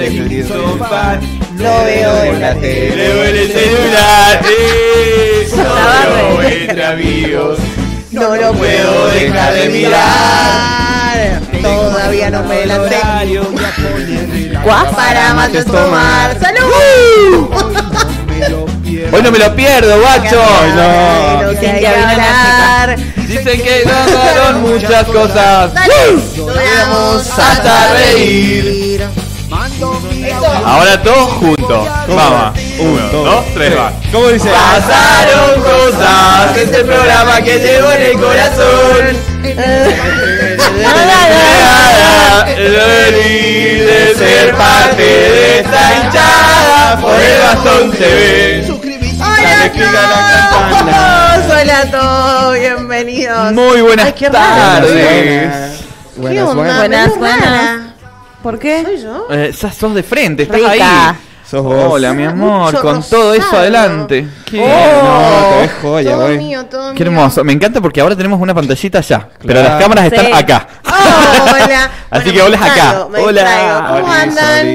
Este sofá lo veo en la tele. Leo en el celular. Solo entre amigos. No lo puedo dejar de mirar. Todavía no me lancé. ¿Cuá? Para mates tomar. ¡Salud! Hoy no me lo pierdo, guacho. Que Dicen que que había hablar. Dicen que pasaron muchas cosas. Vamos hasta reír. Ahora todos juntos. Vamos. Uno, dos, tres, va. ¿Cómo dice? Pasaron cosas. Este programa que llevo en el corazón. Feliz de ser parte de esta hinchada. Por el bastón TV. Hola a todos, hola a todos, bienvenidos. Muy buenas Ay, tardes. ¿Qué Buenas, buenas. Buenas, buenas. ¿Por qué? ¿Soy yo? Eh, sos sos de frente, estás Rica. ahí. Sos vos. Hola, mi amor, Mucho con todo eso adelante. Qué, No, te ves joya, todo güey. mío, todo qué mío. hermoso. Me encanta porque ahora tenemos una pantallita allá, pero las cámaras están acá. Oh, hola. Así Bueno, que hola acá. Hola. distraigo. ¿Cómo andan?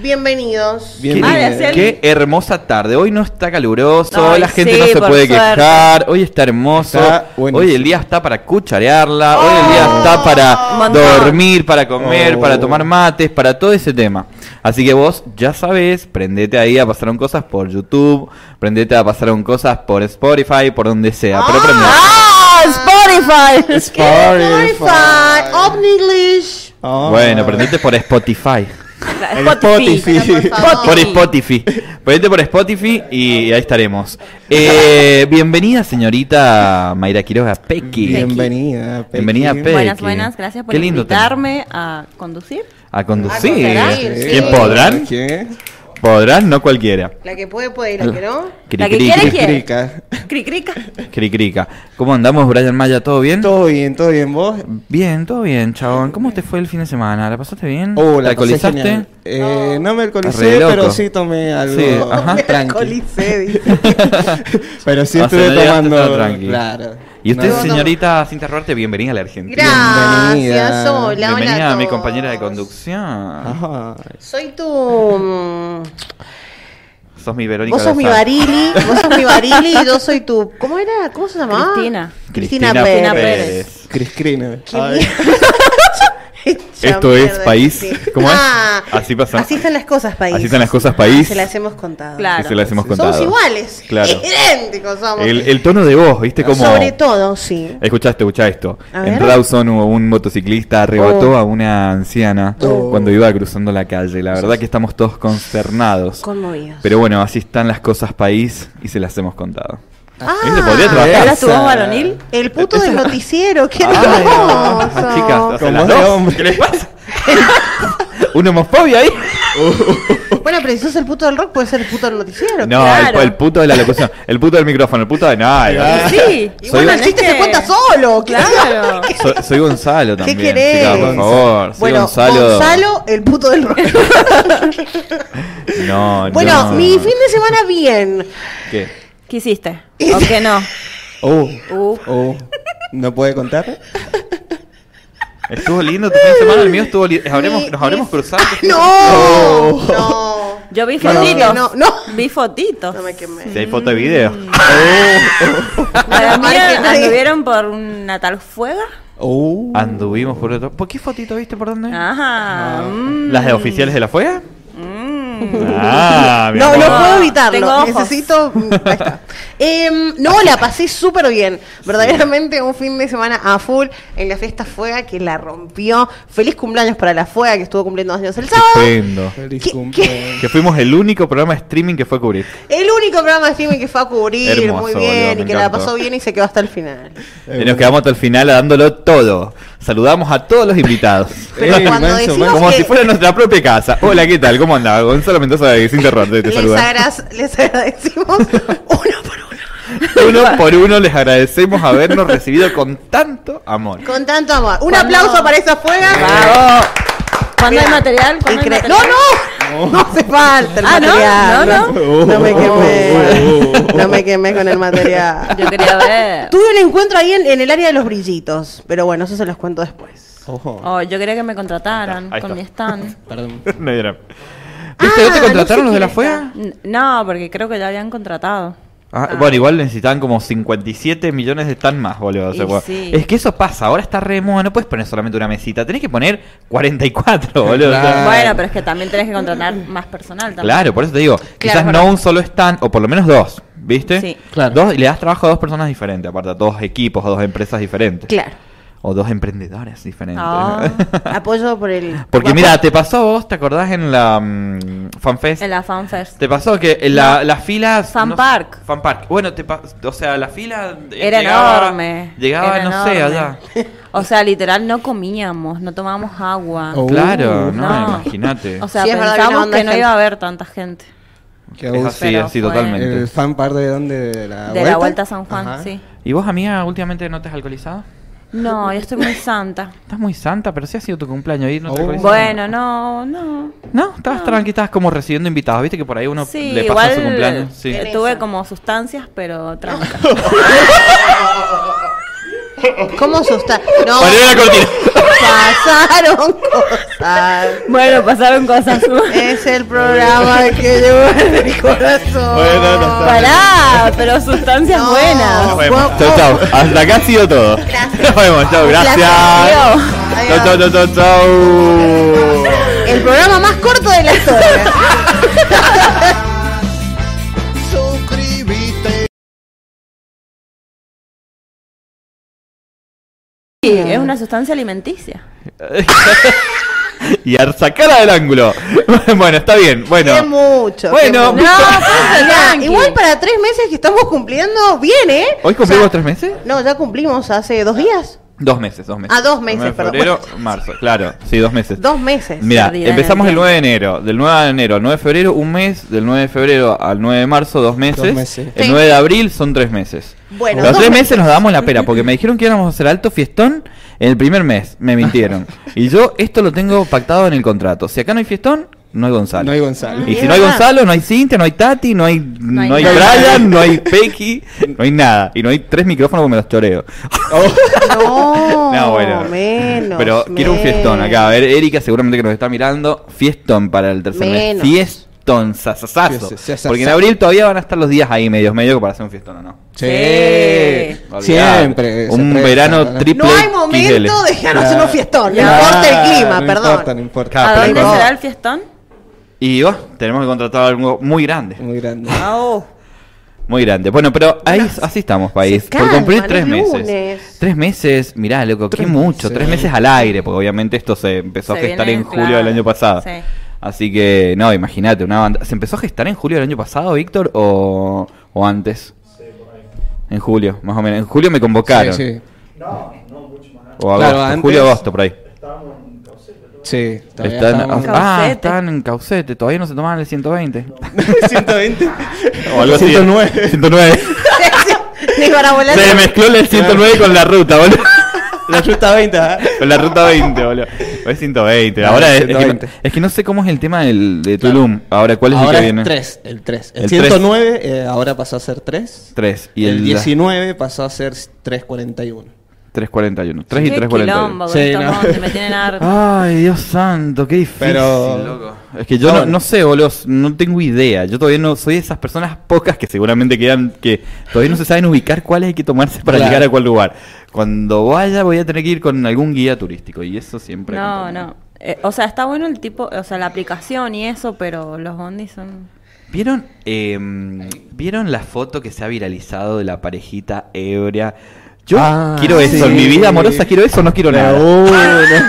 Bienvenidos. Bien, Ah, bien. de hacer- Qué hermosa tarde. Hoy no está caluroso, Ay, la gente sí, no se puede suerte. quejar. Hoy está hermoso. Está hoy el día está para cucharearla. Hoy el día está para Un montón. dormir, para comer, Oh. para tomar mates, para todo ese tema. Así que vos ya sabés, prendete ahí a pasaron cosas por YouTube, prendete a pasaron cosas por Spotify, por donde sea. Pero prendete. ¡Ah! ¡Spotify! Spotify, Open English. Ah. Bueno, prendete por Spotify. Spotify. Por Spotify. Ponete por Spotify y ahí estaremos. Eh, bienvenida, señorita Mayra Quiroga Pequi. Bienvenida. Pequi. Bienvenida, Pequi. Buenas, buenas, gracias por Qué lindo invitarme a conducir. A conducir. A conducir, sí. ¿Quién podrán? ¿Quién? Podrán, no cualquiera. La que puede, puede y la que no. La que Cri, quiere, cri, quiere. Crica. Cri, crica. cri, crica. ¿Cómo andamos, Brian Maya? ¿Todo bien? Todo bien, todo bien. ¿Vos? Bien, todo bien, chabón. ¿Cómo te fue el fin de semana? ¿La pasaste bien? Oh, ¿Te la pasé alcoholizaste? Eh, no me alcoholicé, pero sí tomé algo Sí, ajá. Me tranqui. alcoholicé, dice. Pero sí estuve tomando tranqui. Claro. Y usted, No. señorita, sin terrorte, bienvenida a la Argentina. Gracias, Bienvenida. hola, hola. bienvenida a mi compañera de conducción. Ajá. Soy tu. mm, Sos mi Verónica Vos sos mi. Barili, vos sos mi Barili y yo soy tu. ¿Cómo era? ¿Cómo se llamaba? Cristina. Cristina, Cristina Pérez. Pérez. Chris Esto es país. sí. ¿Cómo es? Ah, Así pasa. Así están las cosas, país. Así están las cosas, país. Se las hemos contado. Claro. Que se las hemos contado. Somos iguales. Claro. Idénticos somos. El, el tono de voz, ¿viste cómo? Sobre todo, sí. Escuchaste, escuchá esto. En. Rawson hubo un motociclista arrebató Oh. a una anciana Oh. cuando iba cruzando la calle. La verdad que estamos todos consternados. Conmovidos. Pero bueno, así están las cosas país y se las hemos contado. Ah, ¿Viste? Podría trabajar. ¿Hablas tu voz varonil? el puto del noticiero, qué Ay, hermoso. ah, chicas, o sea, Con las voz de hombre. ¿Qué les pasa? ¿Una homofobia ahí? Bueno, pero si sos el puto del rock, puede ser el puto del noticiero. No, Claro. el, el puto de la locución, el puto del micrófono, el puto de nada. Sí. Soy bueno, el chiste se cuenta solo, Claro. Soy, soy Gonzalo también. querés? chicas, por favor. Soy Bueno, Gonzalo. Gonzalo. el puto del rock. No, bueno, no. mi fin de semana bien. ¿Qué? ¿Qué hiciste? ¿O qué no? Oh, Uh. oh. ¿No puede contar? ¿Estuvo lindo tu fin de semana? El mío estuvo lindo. Mi- nos habremos mi- cruzado. No, no. Yo vi No, fotitos. no, no. Vi fotitos. No me quemé. Si hay foto de video. Para mí Ay, que nadie- anduvieron por una tal fuega. Oh. Anduvimos por otro. ¿Por qué fotito viste por dónde? Ajá. mm, ¿Las de oficiales de la fuega? Mm. Ah, No, no puedo Tengo evitarlo. ojos. Necesito. Ahí está. Em, no, la pasé súper bien. Verdaderamente un fin de semana a full en la fiesta Fuega que la rompió. Feliz cumpleaños para la Fuega que estuvo cumpliendo años el sábado. Estupendo. Feliz ¿Qué- cumpleaños. Que fuimos el único programa de streaming que fue a cubrir. El único programa de streaming que fue a cubrir Hermoso, muy bien y que la pasó bien y se quedó hasta el final. Y nos quedamos hasta el final dándolo todo. Saludamos a todos los invitados. Pero Ey, cuando manso, decimos manso. Como que si fuera nuestra propia casa. Hola, ¿qué tal? ¿Cómo anda? Gonzalo Mendoza de Sin Terror, te, te les, agra- les agradecimos uno por uno. Uno por uno les agradecemos habernos recibido con tanto amor. Con tanto amor. Un Cuando- aplauso para esa Fuega. ¿Cuándo hay material? ¿Cuándo hay material? No, no, no hace falta el Ah, ¿no? material. No, no. No me Oh, quemé. oh. No me quemé con el material. Yo quería ver. Tuve un encuentro ahí en, en el área de los brillitos, pero bueno, eso se los cuento después. Ojo. Oh, yo quería que me contrataran Ahí con mi stand. Perdón. No era. ¿Viste? ¿No te Ah, contrataron no sé los de la quién FUEA? N- No, porque creo que ya habían contratado. Ah, Bueno, igual necesitaban como 57 millones de stand más, boludo. o sea, Y bueno. sí. Es que eso pasa, ahora está re de moda, no puedes poner solamente una mesita, tenés que poner 44, boludo. o sea, Claro. Bueno, pero es que también tenés que contratar más personal también. Claro, por eso te digo, quizás no un solo stand, o por lo menos dos, ¿viste? Sí. Claro. Dos, y le das trabajo a dos personas diferentes, aparte a dos equipos, a dos empresas diferentes. Claro. O dos emprendedores diferentes. Ah. Apoyo por el. Porque mira, te pasó vos, ¿te acordás en la mm, FanFest? En la FanFest. ¿Te pasó que en la, No. las filas... Fan Park. Fan Park. Bueno, te o sea, la fila... Era llegaba- enorme. Llegaba, era no sé, allá. O sea, literal no comíamos, no tomábamos agua. Oh. Claro, no, No. imagínate. O sea, Sí, que no iba a haber tanta gente. Qué es así, así fue- totalmente. ¿El fan par de dónde? De la De la Vuelta a San Juan, Ajá. sí. ¿Y vos, amiga, últimamente no te has alcoholizado? No, yo estoy muy santa. Estás muy santa, pero sí ha sido tu cumpleaños y no te Oh. Bueno, no, no. No, estabas tranqui, estabas como recibiendo invitados, viste que por ahí uno Sí, le pasa igual su cumpleaños. Sí. eh, tuve como sustancias, pero tranca. ¿Cómo asusta? No. La cortina. Pasaron cosas. bueno, pasaron cosas. Es el programa que llevo en el corazón. Bueno, no. Pará, pero sustancias No. buenas. Nos vemos. Guapo. Chau, chau. Hasta acá ha sido todo. Nos vemos, chau, gracias. Chau, chau, chau, chau, chau. El programa más corto de la historia. Sí, es una sustancia alimenticia. y a sacarla del ángulo. bueno, está bien. Bueno. Qué mucho. Bueno, qué No, mucho. tranqui. igual para tres meses que estamos cumpliendo, bien, ¿eh? ¿Hoy cumplimos O sea, tres meses? No, ya cumplimos hace dos días. Dos meses, dos meses. Ah, dos meses, de perdón. febrero, marzo, claro, sí, dos meses. Dos meses. Mira, empezamos el el 9 de enero. Del 9 de enero al 9 de febrero, un mes. Del 9 de febrero al 9 de marzo, dos meses. Dos meses. El Sí. 9 de abril son tres meses. Bueno, Los tres meses. nos damos la pera porque me dijeron que íbamos a hacer alto fiestón en el primer mes. Me mintieron. y yo esto lo tengo pactado en el contrato. Si acá no hay fiestón, no hay Gonzalo. No hay Gonzalo. Y si no hay. Gonzalo, no hay Cintia, no hay Tati, no hay, no hay, hay nada. Brian, no hay Pequi, no hay nada. Y no hay tres micrófonos porque me los choreo. No, No, bueno. menos. Pero quiero un fiestón acá. A ver, Erika seguramente que nos está mirando. Fiestón para el tercer Menos. mes. Fiestón, sasasazo. Fies- sasasazo. Porque en abril todavía van a estar los días ahí medios medio para hacer un fiestón o no. Sí. Siempre. Un presta, verano ¿no? triple No hay momento de dejarnos hacer Claro. un fiestón. No Claro, importa el clima, no perdón. importa, no importa. ¿A dónde será el fiestón? Y vos, tenemos que contratar algo muy grande. Muy grande. Ah, oh. Muy grande. Bueno, pero ahí así estamos, país. Por cumplir es tres meses. Tres meses, mirá, loco, qué mucho. meses. Tres meses al aire, porque obviamente esto se empezó Se a gestar viene, en julio claro, del año pasado. sí. Así que, no, imagínate, una banda. ¿Se empezó a gestar en julio del año pasado, Víctor, o, o antes? En julio, más o menos. En julio me convocaron. Sí, sí. O agosto, Claro, antes- julio, agosto, por ahí. Sí, todavía Están, estábamos- ah, Caucete. están en Caucete, todavía no se tomaban el 120. 120. o algo así. 109. 109. Ni para volar. Se mezcló el 109 con la ruta, boludo. La ruta 20, ¿ah? Con la ruta 20, boludo. Es 120. Ah, Ahora es, es que, 120. es que no sé cómo es el tema del, de Tulum. Ahora, ¿cuál es ahora el que viene? es 3, el 3. El, El 109 eh, ahora pasó a ser 3. 3. Y el, el, 19 pasó a ser 341. 341. 3 y Qué 341. quilombo con Sí, no. me tienen harto. Ay, Dios santo, qué difícil, Pero- loco. Es que yo no, no sé, boludo, no tengo idea. Yo todavía no soy de esas personas pocas que seguramente quedan que todavía no se saben ubicar cuáles hay que tomarse para Claro. llegar a cuál lugar. Cuando vaya voy a tener que ir con algún guía turístico y eso siempre. No, no. Eh, o sea, está bueno el tipo, o sea, la aplicación y eso, pero los bondis son... ¿Vieron, eh, ¿Vieron la foto que se ha viralizado de la parejita ebria? Yo Ah, quiero eso, sí. en mi vida amorosa quiero eso, no quiero nada. No.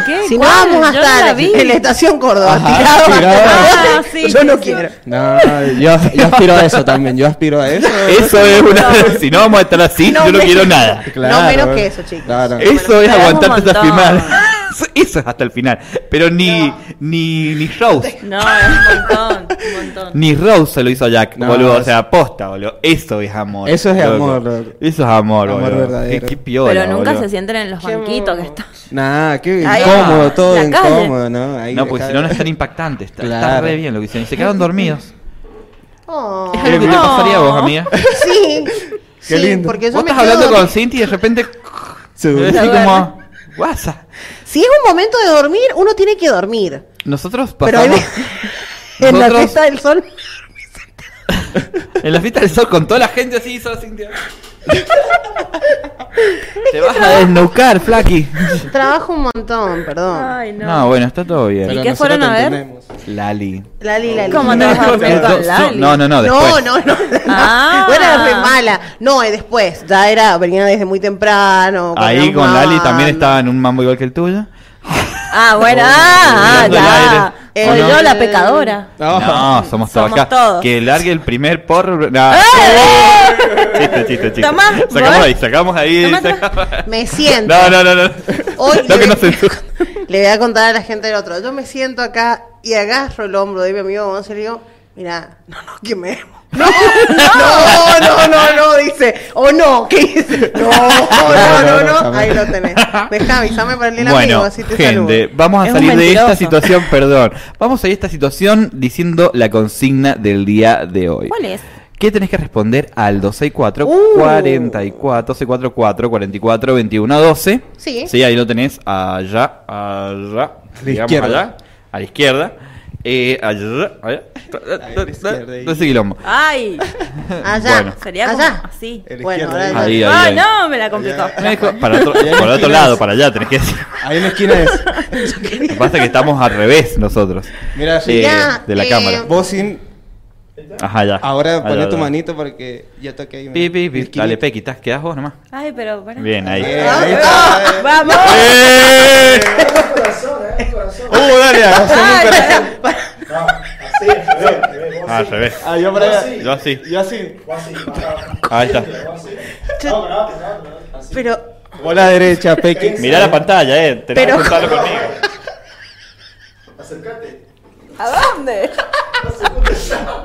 ¿Qué? Si vamos a estar en la estación Córdoba, Ajá, tirado tirado. Ah, sí, yo no quiero. No, yo, yo aspiro a eso también. Yo aspiro a eso. Eso es una... si no vamos a estar así, No yo no me- quiero nada. No menos que eso, chicos. Claro. Eso es aguantarte hasta final. Eso es hasta el final. Pero ni, ni, ni Rose. No, es un montón, un montón. Ni Rose se lo hizo a Jack, No, boludo. O es- sea, posta, boludo. Eso es amor. Eso es amor, loco. Eso es amor, Amor boludo. verdadero. Qué, qué piola, pero nunca boludo. se sienten en los Qué banquitos que están. Nah, qué Ahí incómodo, va, todo la calle. incómodo, ¿no? Ahí No, porque si no, no es tan impactante. Está, está re bien lo que hicieron. Y se quedaron dormidos. Oh. ¿Es algo que te No. pasaría a vos, amiga? Sí. Qué sí, lindo. Porque yo Vos me estás quedo hablando con Cinti y de repente... Como... WhatsApp. Si es un momento de dormir, uno tiene que dormir. Nosotros Pero hay pasamos... en la nosotros- fiesta del sol. En la fiesta del sol con toda la gente así, solo Cintia. Te vas a desnucar, Flaky. Trabajo un montón, perdón. Ay, no. No, bueno, está todo bien. ¿Y qué nosotros fueron a ver? Lali. Lali, Lali. ¿Cómo te vas a No, con Lali? No, no, no, después. No, no, no. Ah. Bueno, era re mala. No, y después. Ya era, venía desde muy temprano. Ahí con Lali también estaba en un mambo igual que el tuyo. Ah, bueno, ah, ah, Mirando el ya. aire. Soy ¿O yo no? la pecadora. No. No, somos todos Somos acá. todos. Que largue el primer porro. No. Chiste, chiste, chiste. Tomá, sacamos voy. ahí, sacamos ahí. Tomá, sacamos- Me siento. No, no, no, no. Hoy no le, que no le voy a contar a la gente del otro. Yo me siento acá y agarro el hombro de mi amigo Gonzalo y le digo, mira, no, no, que me... No, no, no, no, no, dice. O no, ¿qué dice? No, no, no, no, ahí lo tenés. Deja, avísame para el amigo, Bueno, así te gente, saludo. vamos a salir de esta situación, perdón. Vamos a salir de esta situación diciendo la consigna del día de hoy. ¿Cuál es? ¿Qué tenés que responder al 264 Uh. 44 644 44 21 12? Sí. Sí, ahí lo tenés allá, allá, digamos izquierda. allá, a la izquierda. Eh, allá, allá. Ahí ahí. No sé quilombo. Ay, Allá, Bueno. sería como allá. así. Bueno, izquierdo, ahora Ahí, ahí, Ay, ahí. no, me la complicó. Me dijo, para otro, por otro lado, es. para allá tenés que decir. Ahí en la esquina es. Lo que pasa es que estamos al revés nosotros. Mira, sí. Eh, de la eh, cámara. Vos sin. Ajá, ya. Ahora Allá, poné tu allá. manito porque ya toqué ahí. Pi, pi, pi. Dale, Pequi, ¿estás- ¿quedás vos nomás? Ay, pero para. Bien, ahí. Bien, ahí está. ¡Vamos! ¡Eh! Uh, dale, hacemos un corazón. Ah, al revés. Ah, yo por allá. Yo así. Yo así. Ahí está. Pero, Vos la derecha, Pequi. Mirá la pantalla, eh. Tenés Pero- que conmigo. ¿A dónde?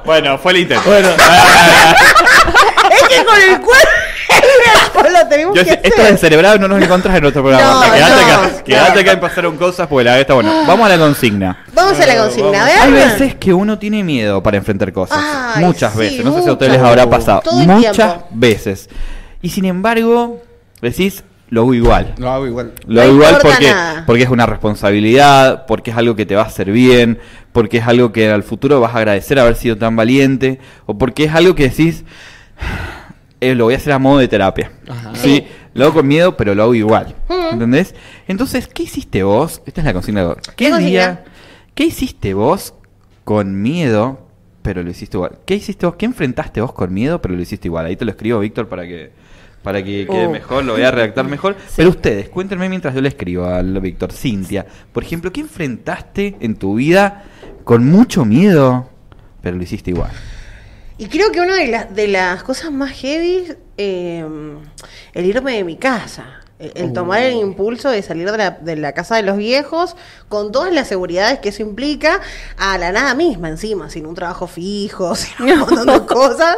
Bueno, fue el intento. Bueno. es que con el cuerpo lo tenemos Yo que sé, esto hacer. de cerebrado no nos encontrás en otro programa. No, quedate no, acá. no. Quedate acá y pasaron cosas porque la verdad está bueno. Vamos a la consigna. Vamos a la consigna, ¿verdad? Hay veces que uno tiene miedo para enfrentar cosas. Ay, muchas sí, veces. No sé si a ustedes les habrá pasado. Todo muchas tiempo. veces. Y sin embargo, decís, lo hago igual. Lo hago igual. Lo No hago igual porque, nada. porque es una responsabilidad, porque es algo que te va a hacer bien, porque es algo que al futuro vas a agradecer haber sido tan valiente, o porque es algo que decís, eh, lo voy a hacer a modo de terapia. Ajá. Sí, lo hago con miedo, pero lo hago igual. Mm. ¿Entendés? Entonces, ¿qué hiciste vos? Esta es la consigna. ¿Qué, consigna? día- ¿Qué hiciste vos con miedo, pero lo hiciste igual? ¿Qué hiciste vos? ¿Qué enfrentaste vos con miedo, pero lo hiciste igual? Ahí te lo escribo, Víctor, para que para que quede Uh. mejor, lo voy a redactar mejor. Pero ustedes, cuéntenme mientras yo le escribo al Víctor, Cintia, por ejemplo, ¿qué enfrentaste en tu vida con mucho miedo, pero lo hiciste igual? Y creo que una de, las de las cosas más heavy, eh, el irme de mi casa. El, el tomar el impulso de salir de la, de la casa de los viejos con todas las seguridades que eso implica a la nada misma encima, sin un trabajo fijo, sin un montón de cosas.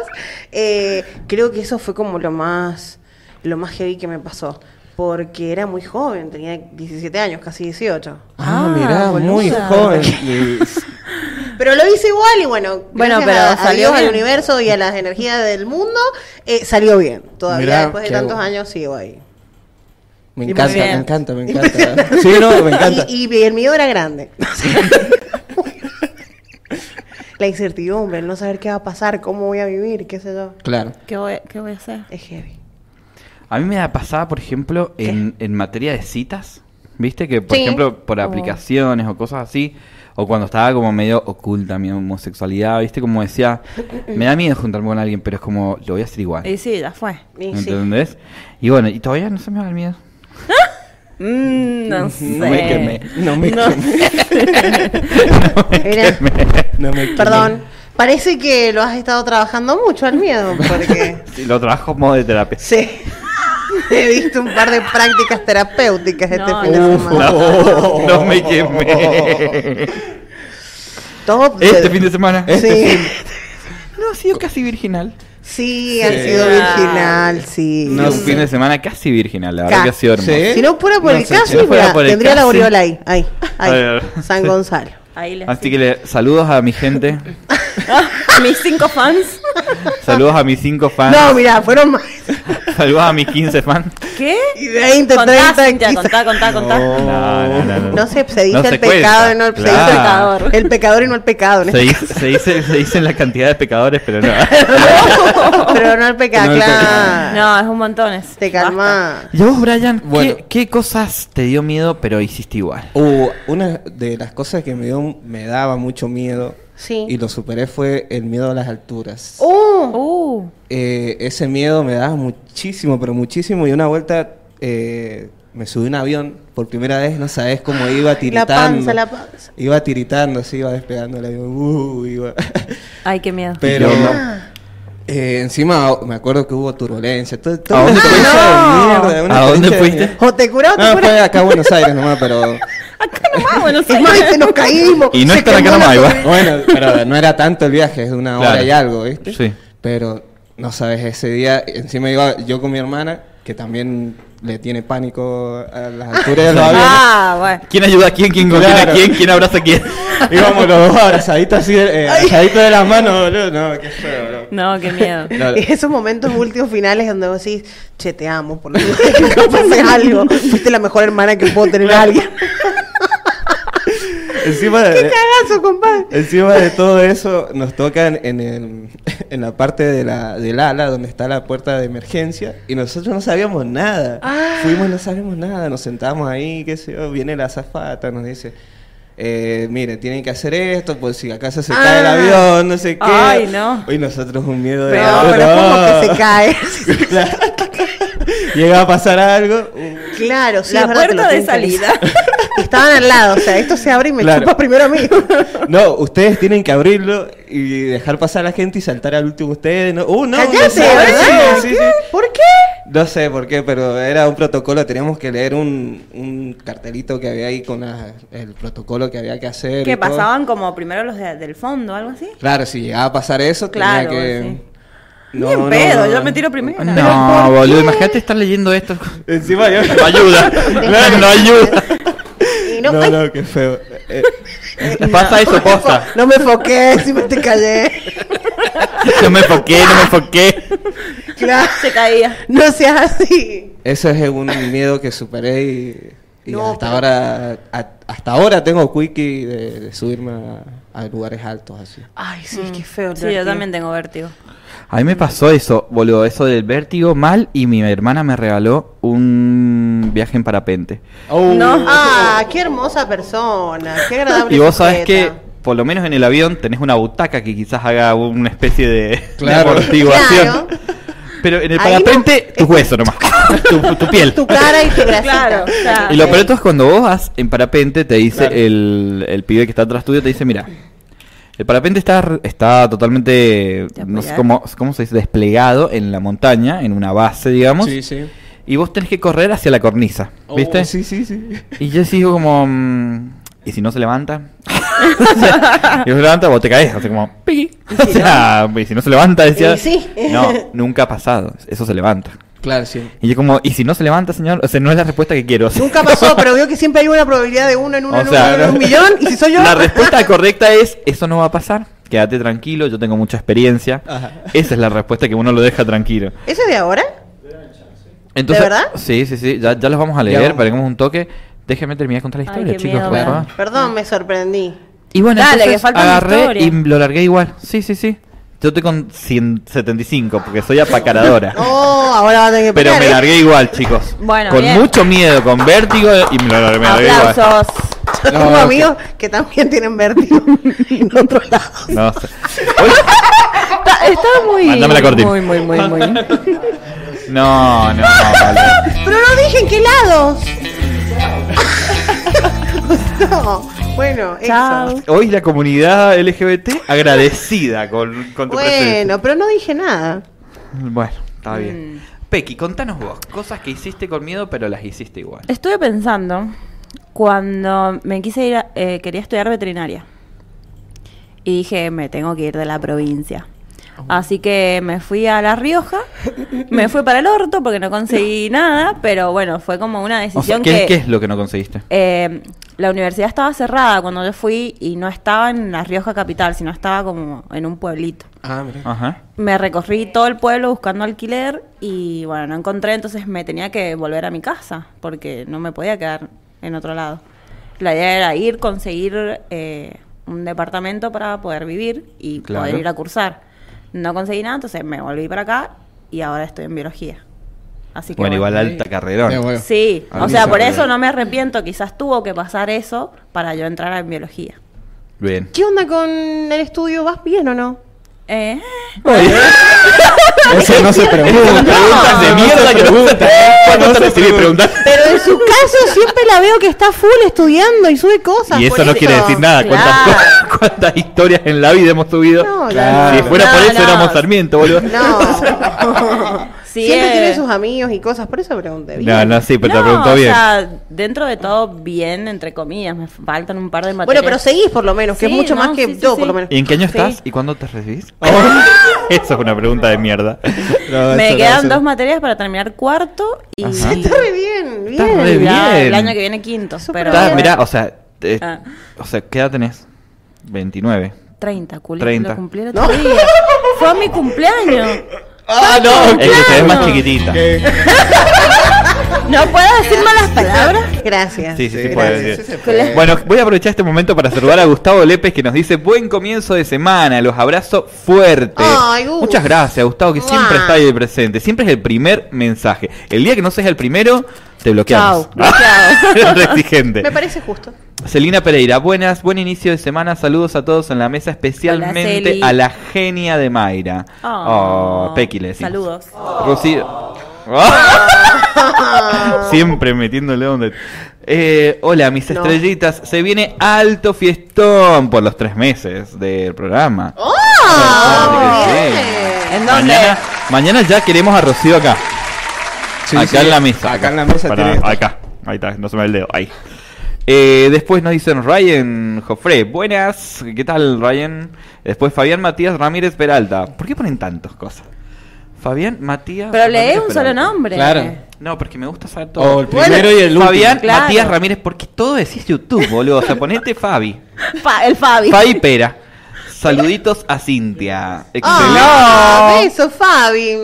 Eh, creo que eso fue como lo más, lo más heavy que me pasó. Porque era muy joven, tenía 17 años, casi 18. Ah, Ah, mirá, muy joven. Pero lo hice igual y bueno, Bueno, pero a, salió al universo y a las energías del mundo, eh, salió bien. Todavía Mirá, después de tantos años sigo ahí. Me encanta, me encanta, me encanta. Sí, no, me encanta. Y, y el miedo era grande. La incertidumbre, el no saber qué va a pasar, cómo voy a vivir, qué sé yo. Claro. ¿Qué voy, ¿Qué voy a hacer? Es heavy. A mí me da pasada, por ejemplo, en, en materia de citas. ¿Viste? Que, por Sí. ejemplo, por Oh. aplicaciones o cosas así, o cuando estaba como medio oculta mi homosexualidad, ¿viste? Como decía, me da miedo juntarme con alguien, pero es como, lo voy a hacer igual. Y sí, ya fue. Y sí. ¿Entendés? Y bueno, y todavía no se me va el miedo. Mm, no sé. No me quemé. No me No. quemé. Era- No me quemé. perdón. Parece que lo has estado trabajando mucho al miedo, porque Sí, lo trabajo modo de terapia. sí. He visto un par de prácticas terapéuticas este No, fin de semana. No, no me quemé. Todo Este fin de semana. Sí. No, ha sido casi virginal. Sí, han Sí. sido virginal, sí. No, un fin de semana casi virginal, la verdad que ha sido hermoso. Sí. Si no fuera por No el sé, casi, si no fuera mira, por el tendría la aureola ahí, ahí, ahí. San Gonzalo. Ahí les Así que le, saludos a mi gente, Mis cinco fans. saludos a mis cinco fans. No, mira, fueron más. Saludos a mis 15 fans. ¿Qué? Y 20, Contá, 30, Cintia, 15. contá, contá, contá. No, no, no. no. No se, se dice No se el pecado y no el, se Claro. dice el Pecador. El pecador y no el pecado. en Se este dice, se, dice, se dicen la cantidad de pecadores, pero no. Pero no el pecado, No el claro. No, es un montón. es- Te calma. ¿Y vos, Brian, Bueno. ¿qué, qué cosas te dio miedo, pero hiciste igual? Uh, una de las cosas que me, dio, me daba mucho miedo Sí. y lo superé fue el miedo a las alturas. ¡Uh! Uh, Eh, ese miedo me daba muchísimo, pero muchísimo. Y una vuelta eh, me subí a un avión por primera vez, no sabes cómo iba la tiritando. panza, la panza. Iba tiritando, así iba despegando el avión. Uh, iba. ay, qué miedo. Pero Ah. eh, encima me acuerdo que hubo turbulencia. Todo, todo ¿A dónde No. mierda, una ¿A dónde fuiste? mierda. O te curó te No, curó. fue acá a Buenos Aires nomás, pero... Nomás, bueno, Es más, dice, nos caímos. Y no quemó la nomás, igual. sobrina. Bueno, pero no era tanto el viaje, es de una hora Claro. y algo, ¿viste? Sí. Pero, no sabes, ese día, encima iba yo con mi hermana, que también le tiene pánico a las alturas de los aviones. Ah, bueno. ¿Quién ayuda a quién? ¿Quién contiene Claro. a quién? ¿Quién abraza a quién? Íbamos los dos abrazaditos así, eh, abrazaditos de las manos, boludo. No, qué feo, bro. No, qué miedo. No, Y esos momentos últimos finales donde vos decís, che, te amo, por lo menos que no algo. Fuiste la mejor hermana que puedo tener a alguien. Encima, de, Cagazo, compadre. encima de todo eso, nos tocan en, el- en la parte de la, del ala donde está la puerta de emergencia y nosotros no sabíamos nada. Ah. Fuimos, no sabíamos nada, nos sentamos ahí, qué sé yo, viene la azafata, nos dice. Eh, mire, tienen que hacer esto, pues si acaso se cae el Ah. avión, no sé qué. Ay, no. Y nosotros un miedo de. Pero, pero es como que se cae. Llega a pasar algo. Claro, sí, La es verdad que puerta lo de salida. Estaban al lado, o sea, esto se abre y me Claro. chupa primero a mí. No, ustedes tienen que abrirlo y dejar pasar a la gente y saltar al último ustedes. No, uh, no, no Cállate, sé, ¿verdad? sí, sí, sí. ¿Por qué? No sé por qué, pero era un protocolo. Teníamos que leer un, un cartelito que había ahí con la- el protocolo que había que hacer. y ¿Qué todo. pasaban como primero los de- del fondo, algo así? Claro, si llegaba a pasar eso, Claro, tenía que. sí. No, Bien no, pedo, no. yo me tiro primero. No, boludo, imagínate estar leyendo esto. Encima yo. No ayuda. No, no ayuda. No, No, ay, no, qué feo. Eh, Pasa eso, posta. no me enfoqué, si me te callé. No me enfoqué, no me enfoqué. Claro. Se caía. No seas así. Eso es un miedo que superé y, y No, hasta pero- ahora a- hasta ahora tengo quickie de, de subirme a, a lugares altos así. Ay, sí, qué feo. Sí, yo también tengo vértigo. A mí me pasó eso, boludo, eso del vértigo mal y mi hermana me regaló un viaje en parapente. No. Ah, qué hermosa persona. Qué agradable. Y vos sabés que, por lo menos en el avión, tenés una butaca que quizás haga una especie de, Claro. de amortiguación. Claro. Pero en el parapente, no- tus huesos nomás. tu, tu piel. Tu cara y tu grasita. Claro, Y lo peor es cuando vos vas en parapente, te dice Claro. el, el pibe que está atrás tuyo, te dice, mira, el parapente está, está totalmente, Te no sé cómo, cómo se dice, desplegado en la montaña, en una base, digamos. Sí, sí. Y vos tenés que correr hacia la cornisa, ¿viste? Oh, sí, sí, sí. Y yo sigo como... mm, ¿Y si no se levanta? Y no se levanta, vos te caes, así como... pi. O sea, y si no se levanta, decía... Y sí. No, nunca ha pasado, eso se levanta. Claro, sí. Y yo como, ¿y si no se levanta, señor? O sea, no es la respuesta que quiero. sea. Nunca pasó, pero veo que siempre hay una probabilidad de uno en uno O en uno, sea, en un millón. Y si soy yo. La respuesta correcta es, eso no va a pasar. Quédate tranquilo, yo tengo mucha experiencia. Ajá. Esa es la respuesta que uno lo deja tranquilo. ¿Ese es de ahora? Entonces, verdad? Sí, sí, sí. Ya, ya los vamos a leer, vamos. paremos un toque. Déjenme terminar de contar la Ay, historia, qué chicos, miedo, por favor. Perdón, me sorprendí. Y bueno, Dale, entonces que agarré y lo largué igual. Sí, sí, sí. Yo estoy con 175 porque soy apacaradora. Oh, ahora va a tener que Pero pelear, me ¿eh? largué igual, chicos. Bueno, con bien. mucho miedo, con vértigo y me lo largué, me largué igual. Aplausos. Yo tengo No, amigos que también tienen vértigo en otros lados. No sé. Oye, Está, está muy, Mándame la cortina. muy, muy, muy, muy. no, no, vale. Pero no dije en qué lados. no, bueno, Chao. eso. Hoy la comunidad LGBT agradecida con, con tu presencia. Bueno, pero no dije nada. Bueno, está bien. Mm. Pequi, contanos vos, cosas que hiciste con miedo pero las hiciste igual. Estuve pensando cuando me quise ir, a- eh, quería estudiar veterinaria. Y dije, me tengo que ir de la provincia. Así que me fui a La Rioja, me fui para el orto porque no conseguí nada, pero bueno, fue como una O sea, decisión ¿qué, que... qué es lo que no conseguiste? Eh, la universidad estaba cerrada cuando yo fui y no estaba en La Rioja capital, sino estaba como en un pueblito. Ah, mira. Ajá. Me recorrí todo el pueblo buscando alquiler y bueno, no encontré, entonces me tenía que volver a mi casa porque no me podía quedar en otro lado. La idea era ir, conseguir eh, un departamento para poder vivir y Claro. poder ir a cursar. No conseguí nada, entonces me volví para acá y ahora estoy en biología. Así que Bueno, igual alta bueno. Sí, A o sea, se por eso no me arrepiento. Quizás tuvo que pasar eso para yo entrar en biología. Bien. ¿Qué onda con el estudio? ¿Vas bien o no? Eh, Eso no se pregunta. Preguntas de mierda que no se ¿Cuándo te? Pero en su caso siempre la veo que está full estudiando y sube cosas. Y eso no quiere decir nada. ¿Cuántas, Claro. cuántas historias en la vida hemos subido? No, Claro. Si fuera No, por eso no. éramos Sarmiento, boludo. No. sí, siempre eh, tiene sus amigos y cosas, por eso pregunté. bien. No, no, sí, pero te no, preguntó o bien. sea, dentro de todo bien, entre comillas. Me faltan un par de materias. Bueno, pero seguís por lo menos, que Sí, es mucho no, más que sí, yo, sí. por lo menos. ¿Y en qué año Sí. estás? ¿Y cuándo te recibís? Eso es una pregunta de mierda. No, Me quedan eso- dos materias para terminar cuarto y Ajá. Está re bien, bien. Está re ya bien. el año que viene quinto. Pero. Está, mirá, o sea, eh, Ah. o sea, ¿qué edad tenés? 29. 30, culé, 30. lo cumplí el otro día. Fue a mi cumpleaños. ¡Ah, no! Es que te ves más chiquitita. ¿No puedo decir malas palabras? Gracias. Sí, sí, sí, Sí, puede decir. sí se puede. Bueno, voy a aprovechar este momento para saludar a Gustavo Lépez que nos dice buen comienzo de semana, los abrazo fuerte. Ay. Muchas gracias, Gustavo, que siempre está ahí presente. Siempre es el primer mensaje. El día que no seas el primero, te bloqueamos. Chau, bloqueado. Me parece justo. Celina Pereira, buenas, buen inicio de semana, saludos a todos en la mesa, especialmente a la genia de Mayra. Oh, Pequi le decimos. Saludos. Rocío. Siempre metiéndole donde. Eh, hola, mis No. estrellitas. Se viene alto fiestón por los tres meses del programa. ¡Oh! ¿En dónde? Mañana, mañana ya queremos a Rocío acá. Sí, acá sí. en la mesa. Acá en la mesa Para- acá. Ahí está, no se me ve el dedo. Ahí. Eh, después nos dicen Ryan Jofre. Buenas. ¿Qué tal, Ryan? Después Fabián Matías Ramírez Peralta. ¿Por qué ponen tantas cosas? Fabián Matías. Pero leé Ramírez un solo nombre. Claro. No, porque me gusta saber O todo. el primero y el último. Fabián Claro. Matías Ramírez, porque todo decís YouTube, boludo. O sea, ponete Fabi. Fa- el Fabi. Fabi Pera. Saluditos a Cintia. Excelente. ¡Ah! Beso, Fabi.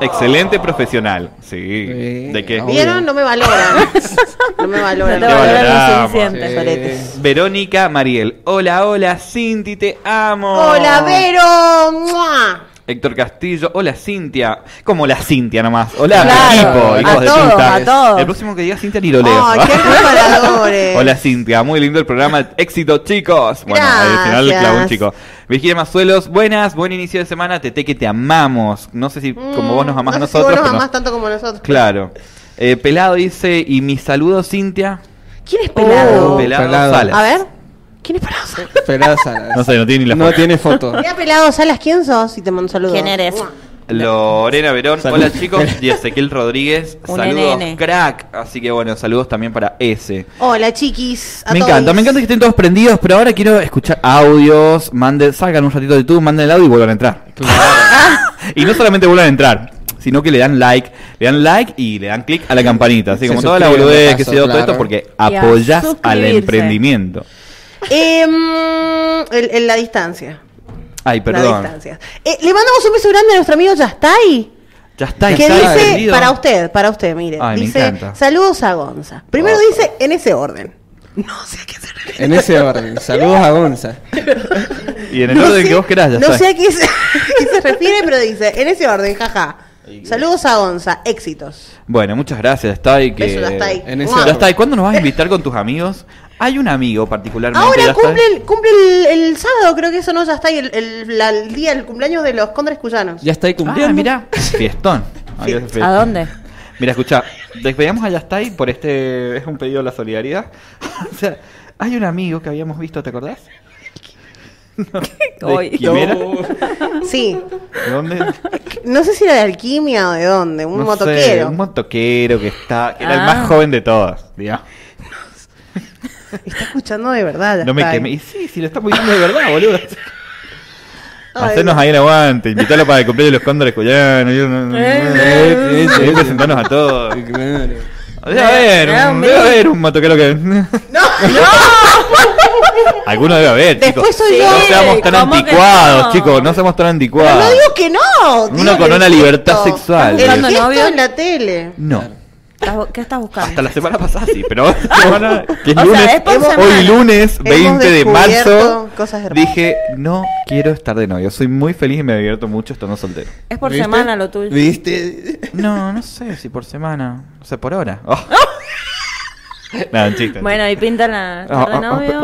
Excelente profesional. Sí. Sí, ¿De qué? obvio. ¿Vieron? No me valoran. No me No valoran. te Te valoran lo valoramos. suficiente. Sí. Verónica Mariel. Hola, hola, Cinti, te amo. Hola, Vero. ¡Mua! Héctor Castillo. Hola, Cintia. Como la Cintia nomás. Hola, Claro, equipo. a hijos de todos, puta. a todos. El próximo que diga Cintia ni lo leo. Qué. Hola Cintia, muy lindo el programa. Éxito, chicos. Bueno, al final Gracias. clavó un chico. Virginia Mazuelos, buenas, buen inicio de semana. Tete que te amamos. No sé si como vos nos amás Mm, a no sé si nosotros. vos nos no- amás tanto como nosotros. Claro. Eh, Pelado dice, y mi saludo, Cintia. ¿Quién es pelado? Oh. Pelado, Pelado. Salas. A ver. ¿Quién es pelado Salas? Pelada Salas. No sé, no tiene ni la No foto. tiene foto. Mira, pelado Salas, ¿quién sos? Y te mando un saludo. ¿Quién eres? Lorena Verón, Salud. hola chicos, y Ezequiel Rodríguez, Un saludos NN. crack, así que bueno, saludos también para ese. Hola, chiquis. a Me todos. encanta, me encanta que estén todos prendidos, pero ahora quiero escuchar audios, manden, salgan un ratito de YouTube, manden el audio y vuelvan a entrar. y no solamente vuelvan a entrar, sino que le dan like, le dan like y le dan clic a la campanita, así Se como toda la boludez que se dio todo esto porque apoyas al emprendimiento. Em, el- en la distancia. Ay, La perdón. distancia. Eh, le mandamos un beso grande a nuestro amigo Yastay. Ya está, que está dice, para usted, para usted, mire. Ay, dice, saludos a Gonza. Primero Oh. dice, en ese orden. No sé a qué se refiere. En ese orden. Saludos a Gonza. Y en el No orden sé- que vos querás, ya No está. sé a qué se, a qué se refiere, pero dice, en ese orden, jaja. Saludos a Gonza, éxitos. Bueno, muchas gracias, está ahí que... Beso, Yastay. En ese Mua. Ya está, ¿y cuándo nos vas a invitar con tus amigos? Hay un amigo particularmente. Ahora cumple, el, cumple el, el sábado, creo que eso no, ya está ahí, el, el- la- el día del cumpleaños de los Condres Cuyanos. Ya está ahí cumpliendo. Ah, mira, fiestón. ¿A dónde? Mira, escucha, despedimos a Yastay por este. Es un pedido de la solidaridad. o sea, hay un amigo que habíamos visto, ¿te acordás? No, Hoy. ¿De Quimera? Sí, ¿De dónde? no sé si era de alquimia o de dónde, un No sé, motoquero. un motoquero que está. que era el Ah. más joven de todos, digamos. Está escuchando de verdad. No me quemé. Y sí, sí, lo estamos diciendo de verdad, boludo. Hacernos ahí el aguante, invitarlo para el cumpleaños de los cóndores cuyanos. y uno- Eh, a todos. Claro. Debe haber, un debe haber un motoquero que. No, Alguno debe haber, chicos. Después soy yo. No seamos tan ¿cómo que anticuados, no? chicos. No seamos tan anticuados. no digo que no. Uno con una libertad sexual. El ¿Buscando gesto novio? en la tele. No. ¿Estás bu- ¿Qué estás buscando? Hasta la semana pasada sí, pero semana, que es O sea, lunes, es por Hemos- semana. hoy lunes 20 de marzo, cosas dije, no quiero estar de novio. Soy muy feliz y me divierto mucho estando soltero. Es por ¿Viste? semana lo tuyo. ¿Viste? No, no sé si por semana, o sea, por hora. Oh. Chiste. Bueno, y pinta la Ah, de ah, ah, novio.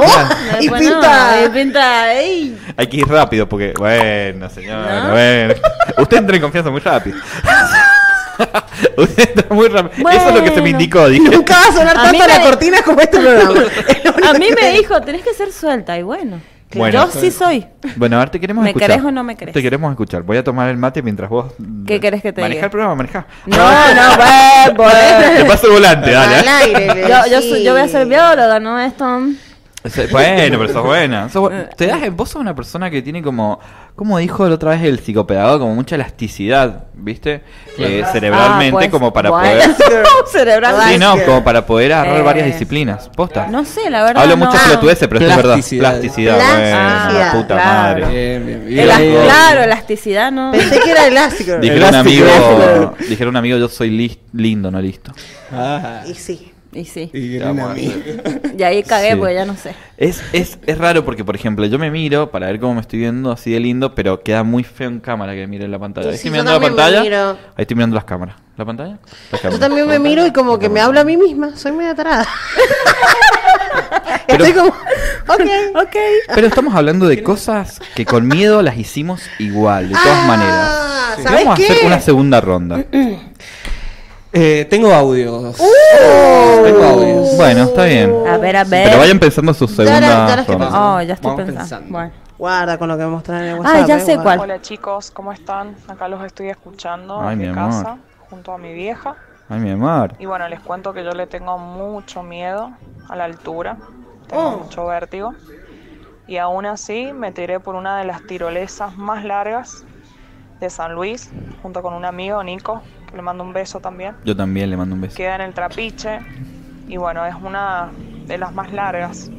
y no, pinta- y pinta. ¡ey! Hay que ir rápido porque, bueno, señora, ¿No? bueno. Usted entra en confianza muy rápido. Muy rápido. Eso es lo que se me Bueno. indicó, dije. Nunca va a sonar A tanto la me- cortina como este programa. A mí me te- dijo, tenés que ser suelta. Y bueno, Bueno. yo sí soy. Bueno, a ver, te queremos ¿Me escuchar. querés o no me querés? Te queremos escuchar. Voy a tomar el mate mientras vos. ¿Qué querés que te Manejar diga? el programa, manejar. No, no, bueno, Te bueno. paso el volante, dale. Al aire. le Yo, yo, soy- yo voy a ser bióloga, ¿no? Esto. Ese- Bueno, pero sos buena. sos te das, vos sos una persona que tiene como, como dijo la otra vez el psicopedagogo, como mucha elasticidad, ¿viste? Eh, cerebralmente, Ah, pues, como para poder. Cerebralmente. Sí, no, como para poder agarrar Eh, varias disciplines. Posta. No sé, la verdad. Hablo no. mucho pelotudeces, pero esto es verdad. Plasticidad. Bueno, la puta Claro. madre. Bien, bien, bien. Claro, elasticidad, ¿no? Pensé que era elástico. Dijeron un amigo, dijeron un amigo, yo soy lis- lindo, no listo. Ah, Y sí. Y sí. y ahí cagué Sí. porque ya no sé. Es, es, es raro porque, por ejemplo, yo me miro para ver cómo me estoy viendo así de lindo, pero queda muy feo en cámara que mire la pantalla. Sí, Ahí sí, estoy yo mirando la pantalla. miro. Ahí estoy mirando las cámaras. ¿La pantalla? Las Yo también me miro y como que me hablo a mí misma. Soy media tarada. Pero- Estoy como. Ok. Ok. Pero estamos hablando de cosas que con miedo las hicimos igual, de todas Ah, maneras. ¿sabes Vamos a hacer una segunda ronda. Eh, tengo audios. Uh. Tengo audios. Bueno, está bien. A ver, a ver. Pero vayan pensando su Ya la- ya segunda la estoy pensando. Oh, ya estoy Vamos pensando. pensando. Bueno. Guarda con lo que me mostraron en el WhatsApp. Ah, ya eh, sé guarda. cuál. Hola chicos, ¿cómo están? Acá los estoy escuchando Ay, desde mi amor. casa junto a mi vieja. Ay, mi amor. Y bueno, les cuento que yo le tengo mucho miedo a la altura. Tengo Oh. mucho vértigo. Y aún así me tiré por una de las tirolesas más largas de San Luis, junto con un amigo, Nico, le mando un beso también. Yo también le mando un beso. Queda en el trapiche. Y bueno, es una de las más largas.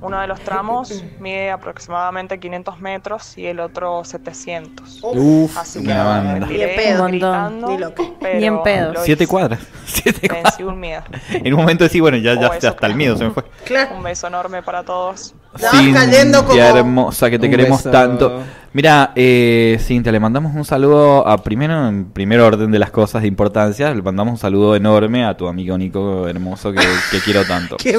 Uno de los tramos mide aproximadamente 500 metros y el otro 700. Uf, Así que me tiré pedo. gritando, Ni loco. pero Ni en pedo. lo Siete cuadras. Siete Vencí cuadras. un miedo. En un momento decís, bueno, ya, ya Oh, eso hasta el miedo se me fue. Claro. Un beso enorme para todos. Cayendo como- hermosa, que te Un queremos beso. tanto. Mira, eh, Cintia, le mandamos un saludo a primero, en primer orden de las cosas de importancia, le mandamos un saludo enorme a tu amigo Nico hermoso que, que quiero tanto. Qué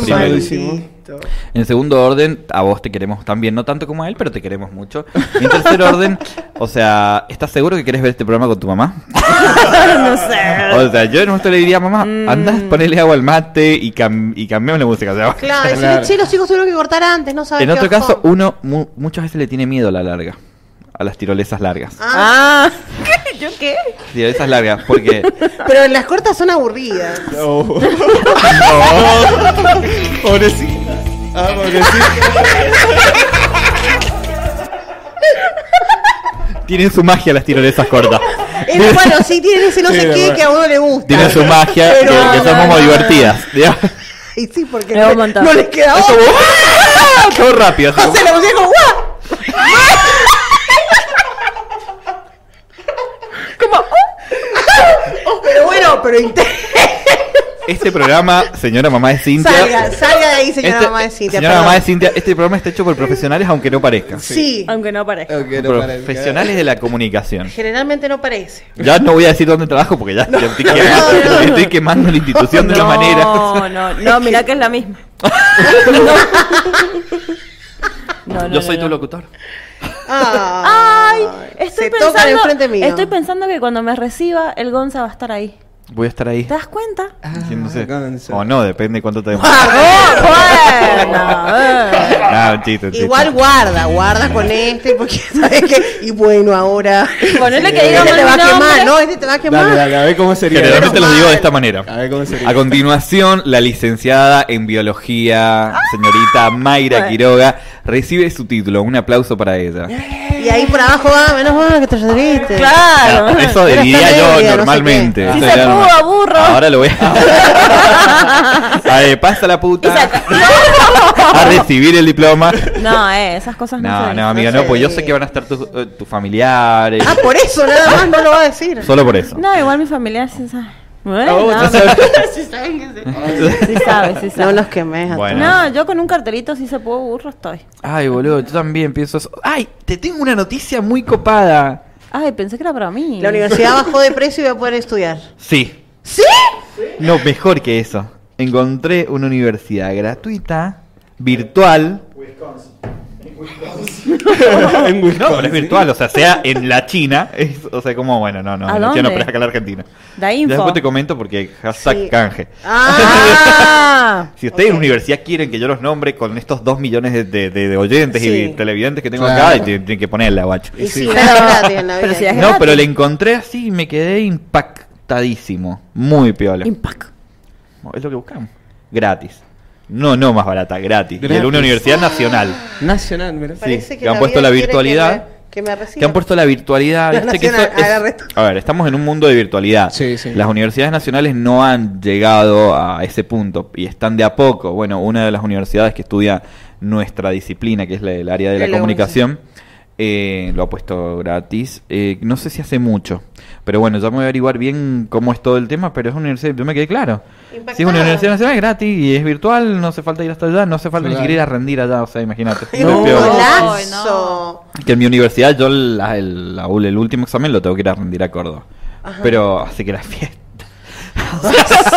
En segundo orden, a vos te queremos también, no tanto como a él, pero te queremos mucho. Y en tercer orden, o sea, ¿estás seguro que querés ver este programa con tu mamá? no sé. O sea, yo en un momento le diría, mamá, andás, ponele agua al mate y, cam y cambiamos la música. O sea, Claro, Claro. che, los chicos tuvieron que cortar antes, no sabes en otro caso, uno mu- muchas veces le tiene miedo a la larga, a las tirolesas largas. Ah, Ah. ¿Yo qué? Tirolesas largas, porque... pero las cortas son aburridas. No. Pobrecita. Ah, pobrecita. Tienen su magia las tirolesas cortas. Eh, bueno, sí, tienen ese no sé Sí, qué bueno. que a uno le gusta. Tienen su magia, Pero- que, que son no, como no. divertidas. digamos. Y sí, porque no, no les queda otra. ¡ah! Todo rápido. así como- Hace la música como ¡guau! como Pero bueno, pero Este programa, señora mamá de Cintia... salga, salga de ahí, señora este- mamá de Cintia. Señora perdón. mamá de Cintia, este programa está hecho por profesionales, aunque no parezca. Sí, Aunque no parezca. No. Profesionales de la comunicación. generalmente no parece. Ya no voy a decir dónde trabajo porque ya, estoy, quemando, no, no. estoy quemando la institución de la manera. No, no, no, mira que es la misma. No, no, Yo no, soy no. tu locutor. Ay, Estoy se tocan pensando, enfrente mío. estoy pensando que cuando me reciba, el Gonza va a estar ahí. Voy a estar ahí. ¿Te das cuenta? Haciéndose. Gonza. O no, depende cuánto te demores. ¡Oh, bueno! Ah, un chiste, un chiste. Igual guarda, guarda con este, porque sabes que. Y bueno, ahora. Ponele que Este digamos te va a quemar. ¿no? Este te va a quemar. Dale, dale, a ver cómo sería. Generalmente los digo de esta manera. A ver cómo sería. A continuación, la licenciada en biología, señorita Mayra Quiroga, recibe su título. Un aplauso para ella. Y ahí por abajo va, menos mal que te saliste. Claro. Eso diría yo media, no sé normalmente. se pudo, normal. burro. Ahora lo voy a. A ver, pasa la puta a recibir el diploma. No, eh, esas cosas no, se No, dicen. no, amiga, no no, se pues yo sé que van a estar tus eh, tus familiares. Ah, por eso nada más no lo va a decir. Solo por eso. No, igual mi familia sí sabe. Bueno, Oh, no, sabes. Sí saben que se- sí sabe, sí sabe. No nos quemes a Bueno. No, yo con un cartelito si se puedo burro estoy. Ay, boludo, yo también pienso eso. Ay, te tengo una noticia muy copada. Ay, pensé que era para mí. La universidad bajó de precio y voy a poder estudiar. Sí. ¿Sí? No, mejor que eso. Encontré una universidad gratuita, virtual. en No, pero es virtual, o sea, sea en la China. es- o sea, como, bueno, no, no, ¿A en la China, pero es acá en la Argentina. Da Ya info. Después te comento porque hashtag Sí. canje. Ah, Si ustedes en Ok. universidad quieren que yo los nombre con estos dos millones de, de- de- de oyentes y Sí. televidentes que tengo Claro. acá, y tienen tienen que ponerla, guacho. y sí, en Pero si No, pero le encontré así y me quedé impactadísimo. Muy piola. Impact. Es lo que buscamos. Gratis. No, no más barata, gratis. Gratis. una universidad nacional. Nacional, mira. Parece que han puesto la virtualidad. Que me, que me reciba. Que han puesto la virtualidad. La ¿viste? Que nacional, es- esto. a ver, estamos en un mundo de virtualidad. Sí, sí. Las universidades nacionales no han llegado a ese punto y están de a poco. Bueno, una de las universidades que estudia nuestra disciplina, que es la- el área de la El comunicación, eh, lo ha puesto gratis. Eh, no sé si hace mucho, pero bueno, ya me voy a averiguar bien cómo es todo el tema, pero es una universidad, yo me quedé claro. Si es una universidad nacional, es gratis y es virtual, no hace falta ir hasta allá, no hace falta ni siquiera ir a rendir allá, o sea, imagínate. ¡Qué Muy No. golazo! Que en mi universidad yo la- el, la- el último examen lo tengo que ir a rendir a Córdoba. Pero así que la fiesta. Va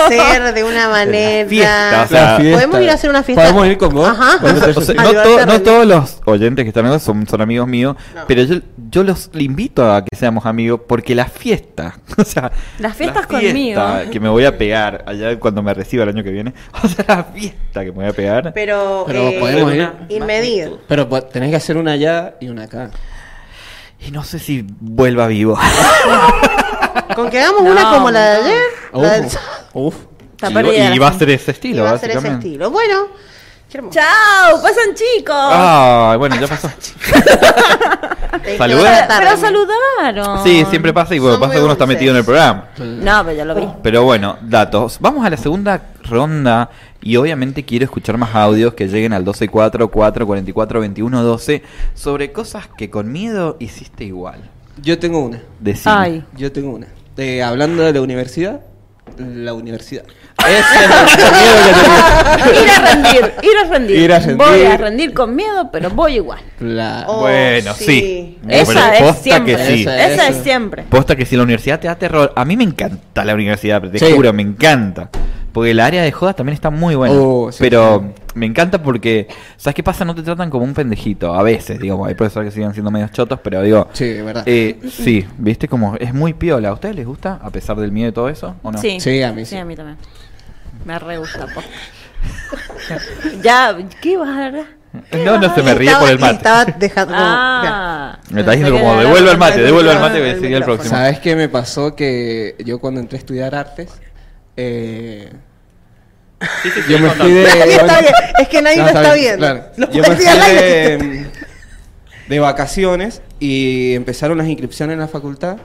a ser de una manera. fiesta, o sea, La fiesta. ¿Podemos ir a hacer una fiesta? ¿Podemos ir con vos? Ajá. O sea, no, to- no todos los oyentes que están acá son, son amigos míos, No. pero yo, yo los le invito a que seamos amigos porque la fiesta, o sea, Las fiestas la fiesta conmigo. que me voy a pegar allá cuando me reciba el año que viene, o sea, la fiesta que me voy a pegar. Pero, Pero eh, podemos ir. Inmedido. Pero tenés que hacer una allá y una acá. Y no sé si vuelva vivo. Con que hagamos No, una como la de ayer. Uf, la del- uf. Está y, y va a ser ese y estilo, va a ser ese estilo. Bueno. ¡Chao! ¡Pasan chicos! Ah, bueno, ya pasó. La pero, saludaron. Sí, siempre pasa y bueno, Son pasa que uno está metido en el programa. No, pero ya lo vi. Pero bueno, datos. Vamos a la segunda ronda y obviamente quiero escuchar más audios que lleguen al 124 444 2112 sobre cosas que con miedo hiciste igual. Yo tengo una. Decime. Ay. Yo tengo una. Eh, hablando de la universidad, la universidad. Ese es el miedo que tenía. Ir a rendir, ir a rendir. Ir a rendir. Voy a rendir con miedo, pero voy igual. Claro. Oh, bueno, sí. sí. Esa es posta siempre. que sí. Esa Esa es. es siempre. Posta que si la universidad te da terror, a mí me encanta la universidad, te Sí. juro, me encanta. Porque el área de jodas también está muy buena. Oh, sí, pero sí. me encanta porque, ¿sabes qué pasa? No te tratan como un pendejito. A veces, digamos, hay profesores que siguen siendo medios chotos, pero digo, Sí, de verdad. Eh, sí, viste como es muy piola. ¿A ustedes les gusta? A pesar del miedo y todo eso, ¿o no? Sí. Sí, a mí Sí, sí. a mí también. Me re gusta. po. ya, ¿qué vas a hablar? No, no se me ríe Estaba- por el mate. Estaba dejando. como- Ah. Me está diciendo como que devuelve el mate, devuelve el mate el que el micrófono. próximo. ¿Sabes qué me pasó? Que yo cuando entré a estudiar artes, eh, yo me fui de... Nadie está bien. Es que nadie No, lo está bien, viendo. claro. Lo Yo me puedes fui decir al aire. de, de vacaciones y empezaron las inscripciones en la facultad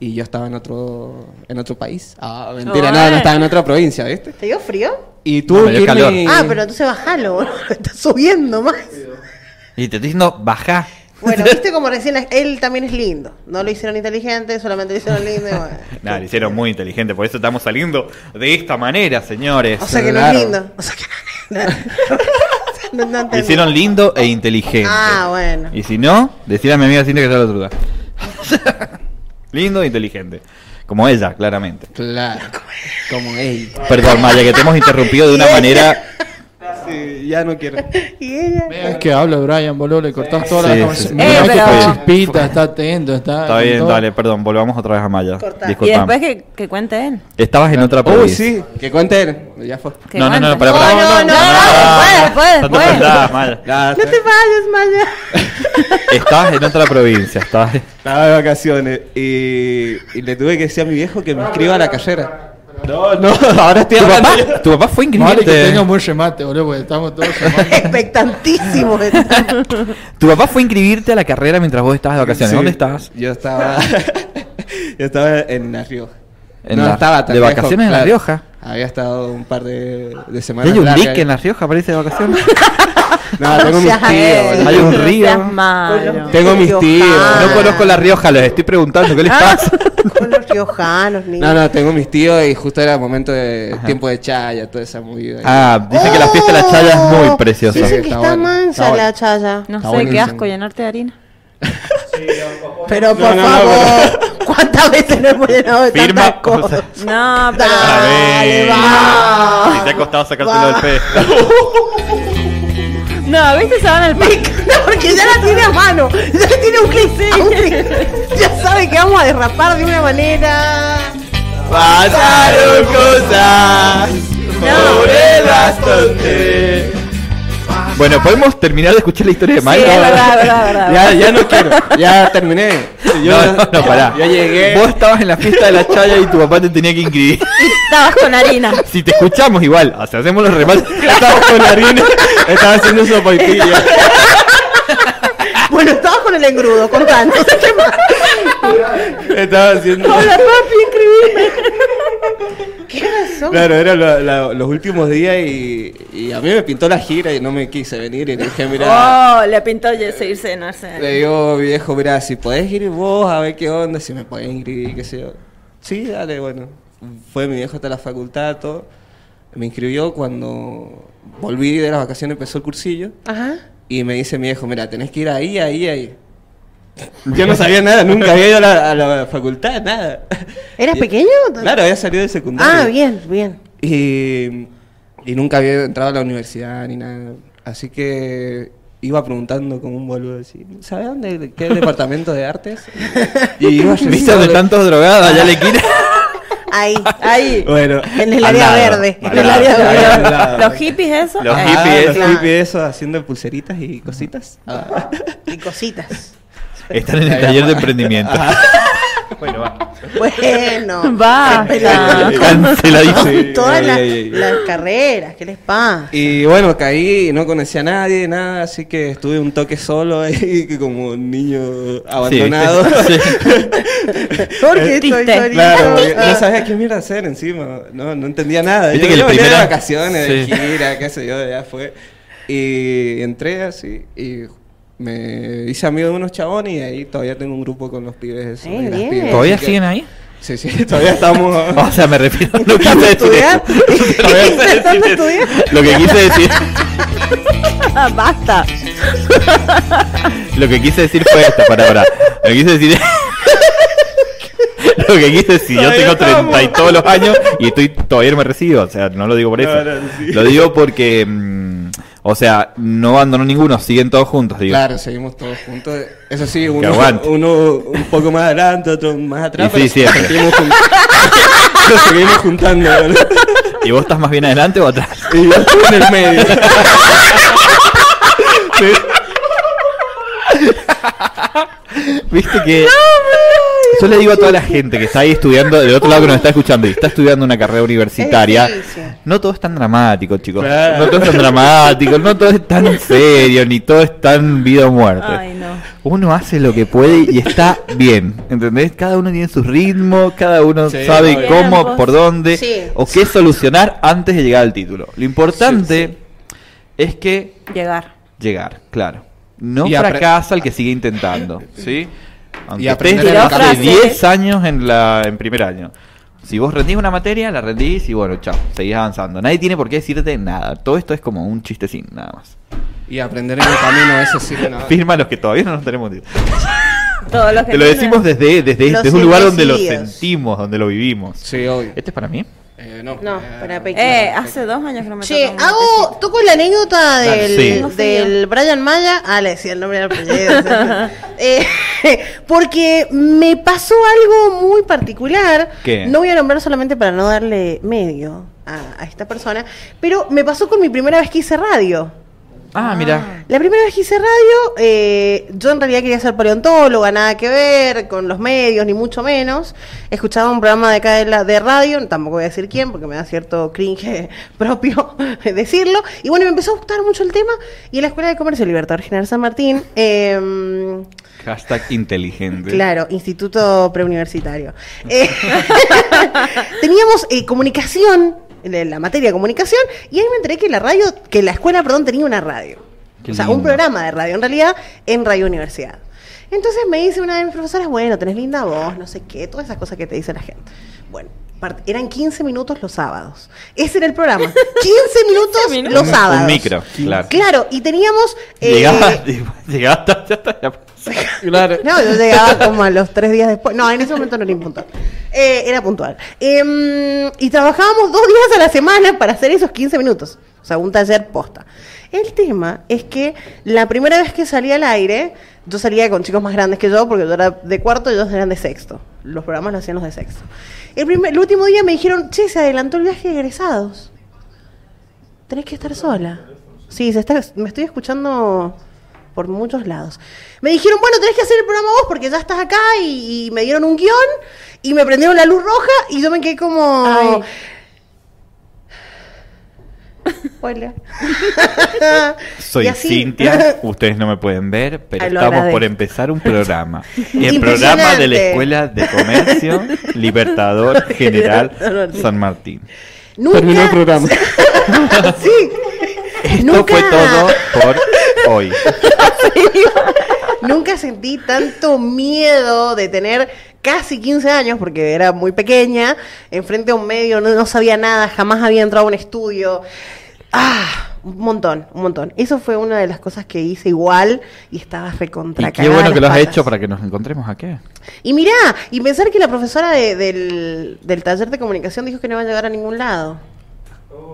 y yo estaba en otro en otro país. Ah, mentira, nada, no estaba en otra provincia, ¿viste? ¿Te dio frío? Y No, calor. irme... Ah, pero entonces bajalo, boludo. Está subiendo más. Y te estoy diciendo, baja. Bueno, viste como recién él también es lindo. No lo hicieron inteligente, solamente lo hicieron lindo. y bueno. Nada, lo hicieron muy inteligente, por eso estamos saliendo de esta manera, señores. O sea que no es lindo. O sea que no, no, no, no hicieron lindo e inteligente. Ah, bueno. Y si no, decir a mi amiga Cintia que sea la lugar. lindo e inteligente. Como ella, claramente. Claro, como él. Perdón, Maya, que te hemos interrumpido de una ella- manera Sí, ya no quiero. Y ella. Vean que habla Brian, boludo, le cortás toda Sí, la conversación. sí. Mirá Eh, que pero- está chispita, está atento, está. Está bien, todo. dale, perdón, volvamos otra vez a Maya. Y después que, que cuente él. Estabas en otra Uy, provincia. sí, que cuente él. Ya fue. No, no, no, cuente. para, para. No, no, no, después, No te después. faltás, Maya. No te vayas, Maya. Estabas en otra provincia, estabas... Estaba de vacaciones y, y le tuve que decir a mi viejo que me inscriba a la carrera. No, no, ahora estoy ¿Tu papá, tu papá fue Vale que inscribirte... tenga un buen remate, boludo, porque estamos todos llamando. Expectantísimo. Tu papá fue inscribirte a la carrera mientras vos estabas de vacaciones. Sí, ¿Dónde estabas? Yo estaba. yo estaba en La Rioja. En la- tan ¿de lejos, vacaciones en La Rioja? Había estado un par de, de ¿Hay semanas. un largas. dique en La Rioja, parece, de vacaciones? No, tengo mis tíos. Hay un No río. malo. Tengo mis tíos. No conozco La Rioja, les estoy preguntando, ¿qué les pasa? Con los riojanos, niño. No, no, tengo mis tíos y justo era momento de tiempo de chaya, toda esa movida. Ah, dicen que la fiesta de la Chaya es muy preciosa. Dicen Sí, que está está, bueno, mansa está bueno. la chaya. No Está sé, qué asco llenarte de harina. Pero por no, no, favor, ¿cuántas veces nos hemos llenado de Firma, o cosas? sea, No, pero. Dale, va. Si te ha costado sacártelo Va. del pe. No, ¿viste? Se van al Me encanta porque ya la tiene a mano. Ya tiene un clic. a clic. Ya sabe que vamos a derrapar de una manera. Pasaron cosas No. Bueno, ¿podemos terminar de escuchar la historia de Sí, Mike? es verdad, es verdad, es verdad. Ya, ya no quiero. Ya terminé. Yo, No, no, no, pará. Ya llegué. Vos estabas en la fiesta de la Chaya y tu papá te tenía que inscribir. Estabas con harina. Si te escuchamos igual, o sea, hacemos los remates. Estaba con harina. Estaba haciendo sopaipilla. Bueno, estabas con el engrudo, contando. ¿Qué más? Estaba haciendo. Hola, papi, inscribime. ¿Qué razón? Claro, eran la- los últimos días y, y a mí me pintó la gira y no me quise venir y le dije, mira, Oh, le pintó ye- seguirse, no sé. le digo, viejo, mira, si podés ir vos a ver qué onda, si me podés inscribir, qué sé yo. Sí, dale, bueno. Fue mi viejo hasta la facultad, todo. Me inscribió cuando volví de las vacaciones, empezó el cursillo. Ajá. Y me dice mi viejo, mira, tenés que ir ahí, ahí, ahí. Yo no sabía nada, nunca había ido a la, a la facultad, nada. ¿Eras Y- pequeño? Claro, había salido de secundaria. Ah, bien, bien. Y, y nunca había entrado a la universidad ni nada. Así que iba preguntando como un boludo así, ¿sabes dónde qué departamento de artes? Y iba ¿Viste de- tantos drogados allá le quieren? Ahí. Ahí. Bueno, En el área lado, verde. En el área verde. lado. Los hippies, eso. Los Eh, hippies. Ah, los hippies eso, haciendo pulseritas y cositas. Ah. Y cositas. Están en el taller de emprendimiento. Bueno, va. Bueno. Sí, Todas las, carreras, ¿qué les pasa? Y bueno, caí y no conocía a nadie, nada, así que estuve un toque solo ahí, que como un niño abandonado. Sí. ¿Por qué Triste. estoy solito? Claro, no sabía qué mierda hacer encima, no, no entendía nada. Viste Yo, que yo venía de vacaciones, de Sí. gira, qué sé yo, ya fue. Y entré así y me hice amigo de unos chabones y ahí todavía tengo un grupo con los pibes. Eh, las ¿Todavía que- siguen ahí? Sí, sí, todavía estamos... O sea, me refiero. Eso. Todavía quise decir. Lo que quise decir. Basta. Lo que quise decir fue esto, para ahora. Lo que quise decir. Lo que quise decir, yo tengo 30 y todos los años y estoy todavía no me recibo, o sea, no lo digo por eso. No, no, sí. Lo digo porque, mm, o sea, no abandonó ninguno, siguen todos juntos, digo. Claro, seguimos todos juntos. Eso sí, uno, uno un poco más adelante, otro más atrás. Y sí, pero siempre. Seguimos, jun- nos seguimos juntando. ¿no? ¿Y vos estás más bien adelante o atrás? Y yo estoy en el medio. Viste que. Yo le digo a toda la gente que está ahí estudiando, del otro lado que nos está escuchando y está estudiando una carrera universitaria, no todo es tan dramático, chicos. Claro. No todo es tan dramático, no todo es tan serio, ni todo es tan vida o muerte. Ay, no. Uno hace lo que puede y está bien, ¿entendés? Cada uno tiene su ritmo, cada uno Sí, sabe obvio. cómo, por dónde, Sí. o qué solucionar antes de llegar al título. Lo importante es que Llegar. llegar, claro. No Y fracasa el que sigue intentando, ¿sí? Aunque Y aprender camino. 10 años en la en primer año. Si vos rendís una materia, la rendís y bueno, chao, seguís avanzando. Nadie tiene por qué decirte nada. Todo esto es como un chistecín, nada más. Y aprender en el camino, eso sí que no. Firma los que todavía no nos tenemos. Todos los que Te lo decimos desde, desde, desde un lugar donde lo sentimos, donde lo vivimos. Sí, obvio. ¿Este es para mí? Eh, no, No, eh, para Pequi. Eh, hace dos años que no me un hago, toco la anécdota del, Sí. Del Brian Maya. Ah, le decía el nombre del apellido. Eh, porque me pasó algo muy particular. ¿Qué? No voy a nombrar solamente para no darle medio a, a esta persona, pero me pasó con mi primera vez que hice radio. Ah, mira. La primera vez que hice radio, eh, yo en realidad quería ser paleontóloga, nada que ver con los medios, ni mucho menos. Escuchaba un programa de acá de, la, de radio, tampoco voy a decir quién, porque me da cierto cringe propio decirlo. Y bueno, me empezó a gustar mucho el tema. Y en la Escuela de Comercio Libertador General San Martín, eh, Hashtag inteligente. Claro, Instituto Preuniversitario. Eh, teníamos eh, comunicación, la la materia de comunicación, y ahí me enteré que la radio, que la escuela, perdón, tenía una radio. Qué o sea, lindo. un programa de radio, en realidad, en Radio Universidad. Entonces me dice una de mis profesoras, bueno, tenés linda voz, no sé qué, todas esas cosas que te dice la gente. Bueno, eran 15 minutos los sábados. Ese era el programa. 15 minutos minutos. los sábados. Un micro, claro. Claro, y teníamos... eh, Llegaba, llegaba hasta, ya está, ya- Claro. no, yo llegaba como a los tres días después. No, en ese momento no era impuntual. Eh, era puntual. Em, y trabajábamos dos días a la semana para hacer esos 15 minutos. O sea, un taller posta. El tema es que la primera vez que salí al aire, yo salía con chicos más grandes que yo, porque yo era de cuarto y ellos eran de sexto. Los programas los hacían los de sexto. El, primer- el último día me dijeron, che, se adelantó el viaje de egresados. Tenés que estar sola. Sí, se está, me estoy escuchando por muchos lados. Me dijeron, bueno, tenés que hacer el programa vos porque ya estás acá y, me dieron un guion y me prendieron la luz roja y yo me quedé como... Hola. Soy así- Cintia, ustedes no me pueden ver, pero estamos por empezar un programa. El programa de la. Escuela de Comercio Libertador General San Martín. Nunca... Terminó el programa. sí. Esto Nunca- fue todo por hoy. Nunca sentí tanto miedo de tener casi 15 años, porque era muy pequeña, enfrente a un medio, no, no sabía nada, jamás había entrado a un estudio. Ah, un montón, un montón. Eso fue una de las cosas que hice igual y estaba recontra Y qué bueno que lo has patas. hecho para que nos encontremos aquí. Y mirá, y pensar que la profesora de- del, del taller de comunicación dijo que no iba a llegar a ningún lado.